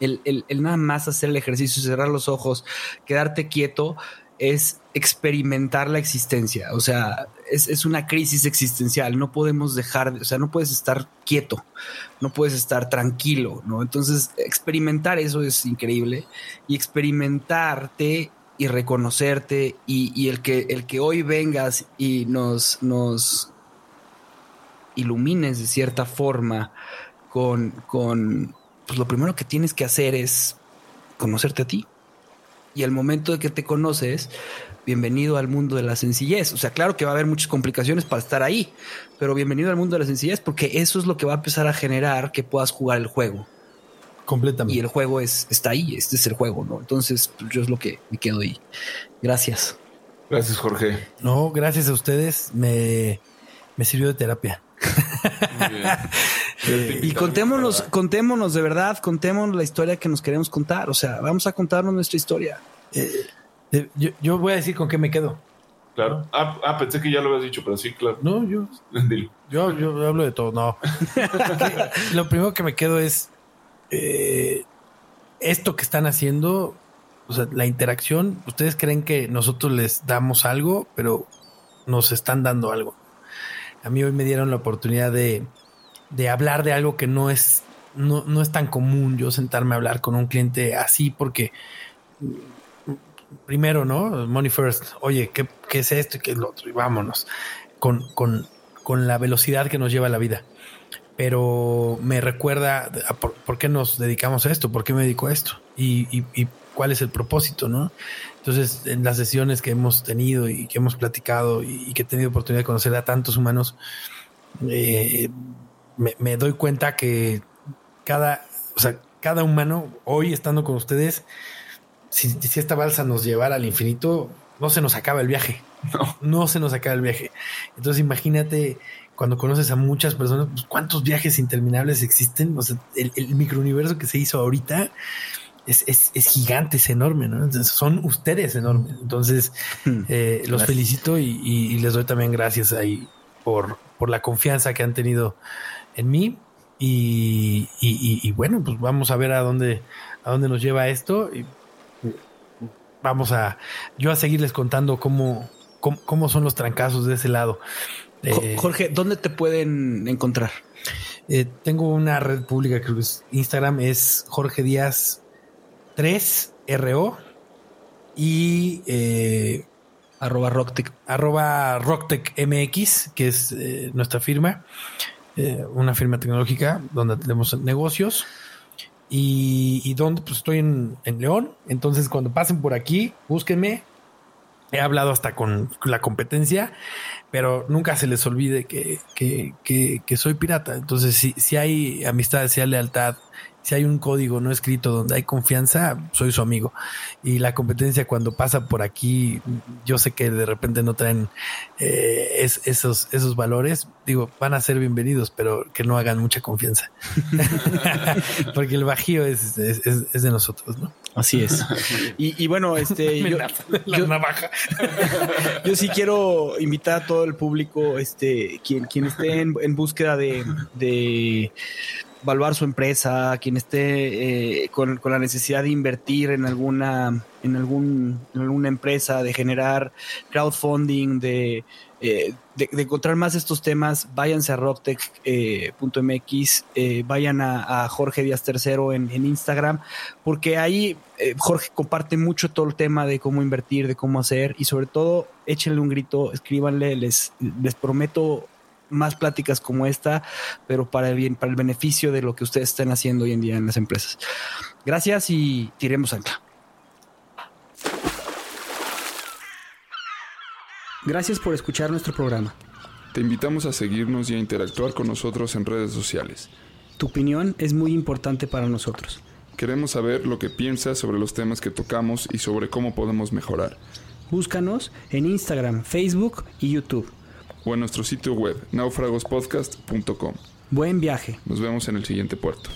El, el, el, nada más hacer el ejercicio, cerrar los ojos, quedarte quieto, es experimentar la existencia. O sea, es, una crisis existencial. No podemos dejar, o sea, no puedes estar quieto, no puedes estar tranquilo, ¿no? Entonces, experimentar eso es increíble y experimentarte y reconocerte y, el, que, el que hoy vengas y nos, nos ilumines de cierta forma con, con pues lo primero que tienes que hacer es conocerte a ti. Y el momento de que te conoces, bienvenido al mundo de la sencillez. O sea, claro que va a haber muchas complicaciones para estar ahí, pero bienvenido al mundo de la sencillez porque eso es lo que va a empezar a generar que puedas jugar el juego. Completamente. Y el juego es, está ahí, este es el juego, ¿no? Entonces, pues, yo es lo que me quedo ahí. Gracias. Gracias, Jorge. No, gracias a ustedes. Me, me sirvió de terapia. y contémonos, contémonos de verdad, contémonos la historia que nos queremos contar. O sea, vamos a contarnos nuestra historia. Eh, yo, voy a decir con qué me quedo. Claro. Ah, ah, pensé que ya lo habías dicho, pero sí, claro. No, yo. Yo, yo hablo de todo. No. lo primero que me quedo es eh, esto que están haciendo. O sea, la interacción. Ustedes creen que nosotros les damos algo, pero nos están dando algo. A mí hoy me dieron la oportunidad de, de hablar de algo que no es, no, no es tan común. Yo sentarme a hablar con un cliente así porque primero, ¿no? Money first. Oye, ¿qué, es esto y qué es lo otro? Y vámonos con, con, con, la velocidad que nos lleva la vida. Pero me recuerda por, qué nos dedicamos a esto, por qué me dedico a esto y, y, cuál es el propósito, ¿no? Entonces, en las sesiones que hemos tenido y que hemos platicado y, que he tenido oportunidad de conocer a tantos humanos, eh, me, me doy cuenta que cada, o sea, cada humano hoy estando con ustedes si, esta balsa nos llevara al infinito, no se nos acaba el viaje. No. no se nos acaba el viaje. Entonces imagínate cuando conoces a muchas personas, pues, cuántos viajes interminables existen. O sea, el, microuniverso que se hizo ahorita es, gigante, es enorme, ¿no? son ustedes enormes. Entonces, hmm. eh, los felicito y, les doy también gracias ahí por, por la confianza que han tenido en mí. Y, y, bueno, pues vamos a ver a dónde, a dónde nos lleva esto. Y vamos a yo a seguirles contando cómo, cómo, son los trancazos de ese lado. Eh, Jorge, ¿dónde te pueden encontrar? Eh, tengo una red pública que es Instagram, es Jorge Díaz 3 RO y eh, Arroba Rocktech. Arroba Rocktech MX, que es eh, nuestra firma, eh, una firma tecnológica donde tenemos negocios. Y, donde pues estoy en, en León. Entonces, cuando pasen por aquí, búsquenme, He hablado hasta con la competencia, pero nunca se les olvide que, que, que, que soy pirata. Entonces, si, si hay amistad, si hay lealtad, si hay un código no escrito donde hay confianza, soy su amigo. Y la competencia cuando pasa por aquí, yo sé que de repente no traen eh, esos, esos valores, digo, van a ser bienvenidos, pero que no hagan mucha confianza. Porque el bajío es, es, de nosotros, ¿no? Así es. Y, bueno, este yo, la navaja. yo sí quiero invitar a todo el público, este, quien, quien esté en, en búsqueda de, de evaluar su empresa, quien esté eh, con, la necesidad de invertir en alguna, en algún, en alguna empresa, de generar crowdfunding, de, eh, de, encontrar más estos temas, váyanse a rocktech.mx, eh, vayan a, Jorge Díaz Tercero en, en Instagram, porque ahí Jorge comparte mucho todo el tema de cómo invertir, de cómo hacer, y sobre todo échenle un grito, escríbanle, les, les prometo más pláticas como esta, pero para el bien, para el beneficio de lo que ustedes están haciendo hoy en día en las empresas. Gracias y tiremos ancla. Gracias por escuchar nuestro programa. Te invitamos a seguirnos y a interactuar con nosotros en redes sociales. Tu opinión es muy importante para nosotros. Queremos saber lo que piensas sobre los temas que tocamos y sobre cómo podemos mejorar. Búscanos en Instagram, Facebook y YouTube o en nuestro sitio web naufragospodcast.com. Buen viaje. Nos vemos en el siguiente puerto.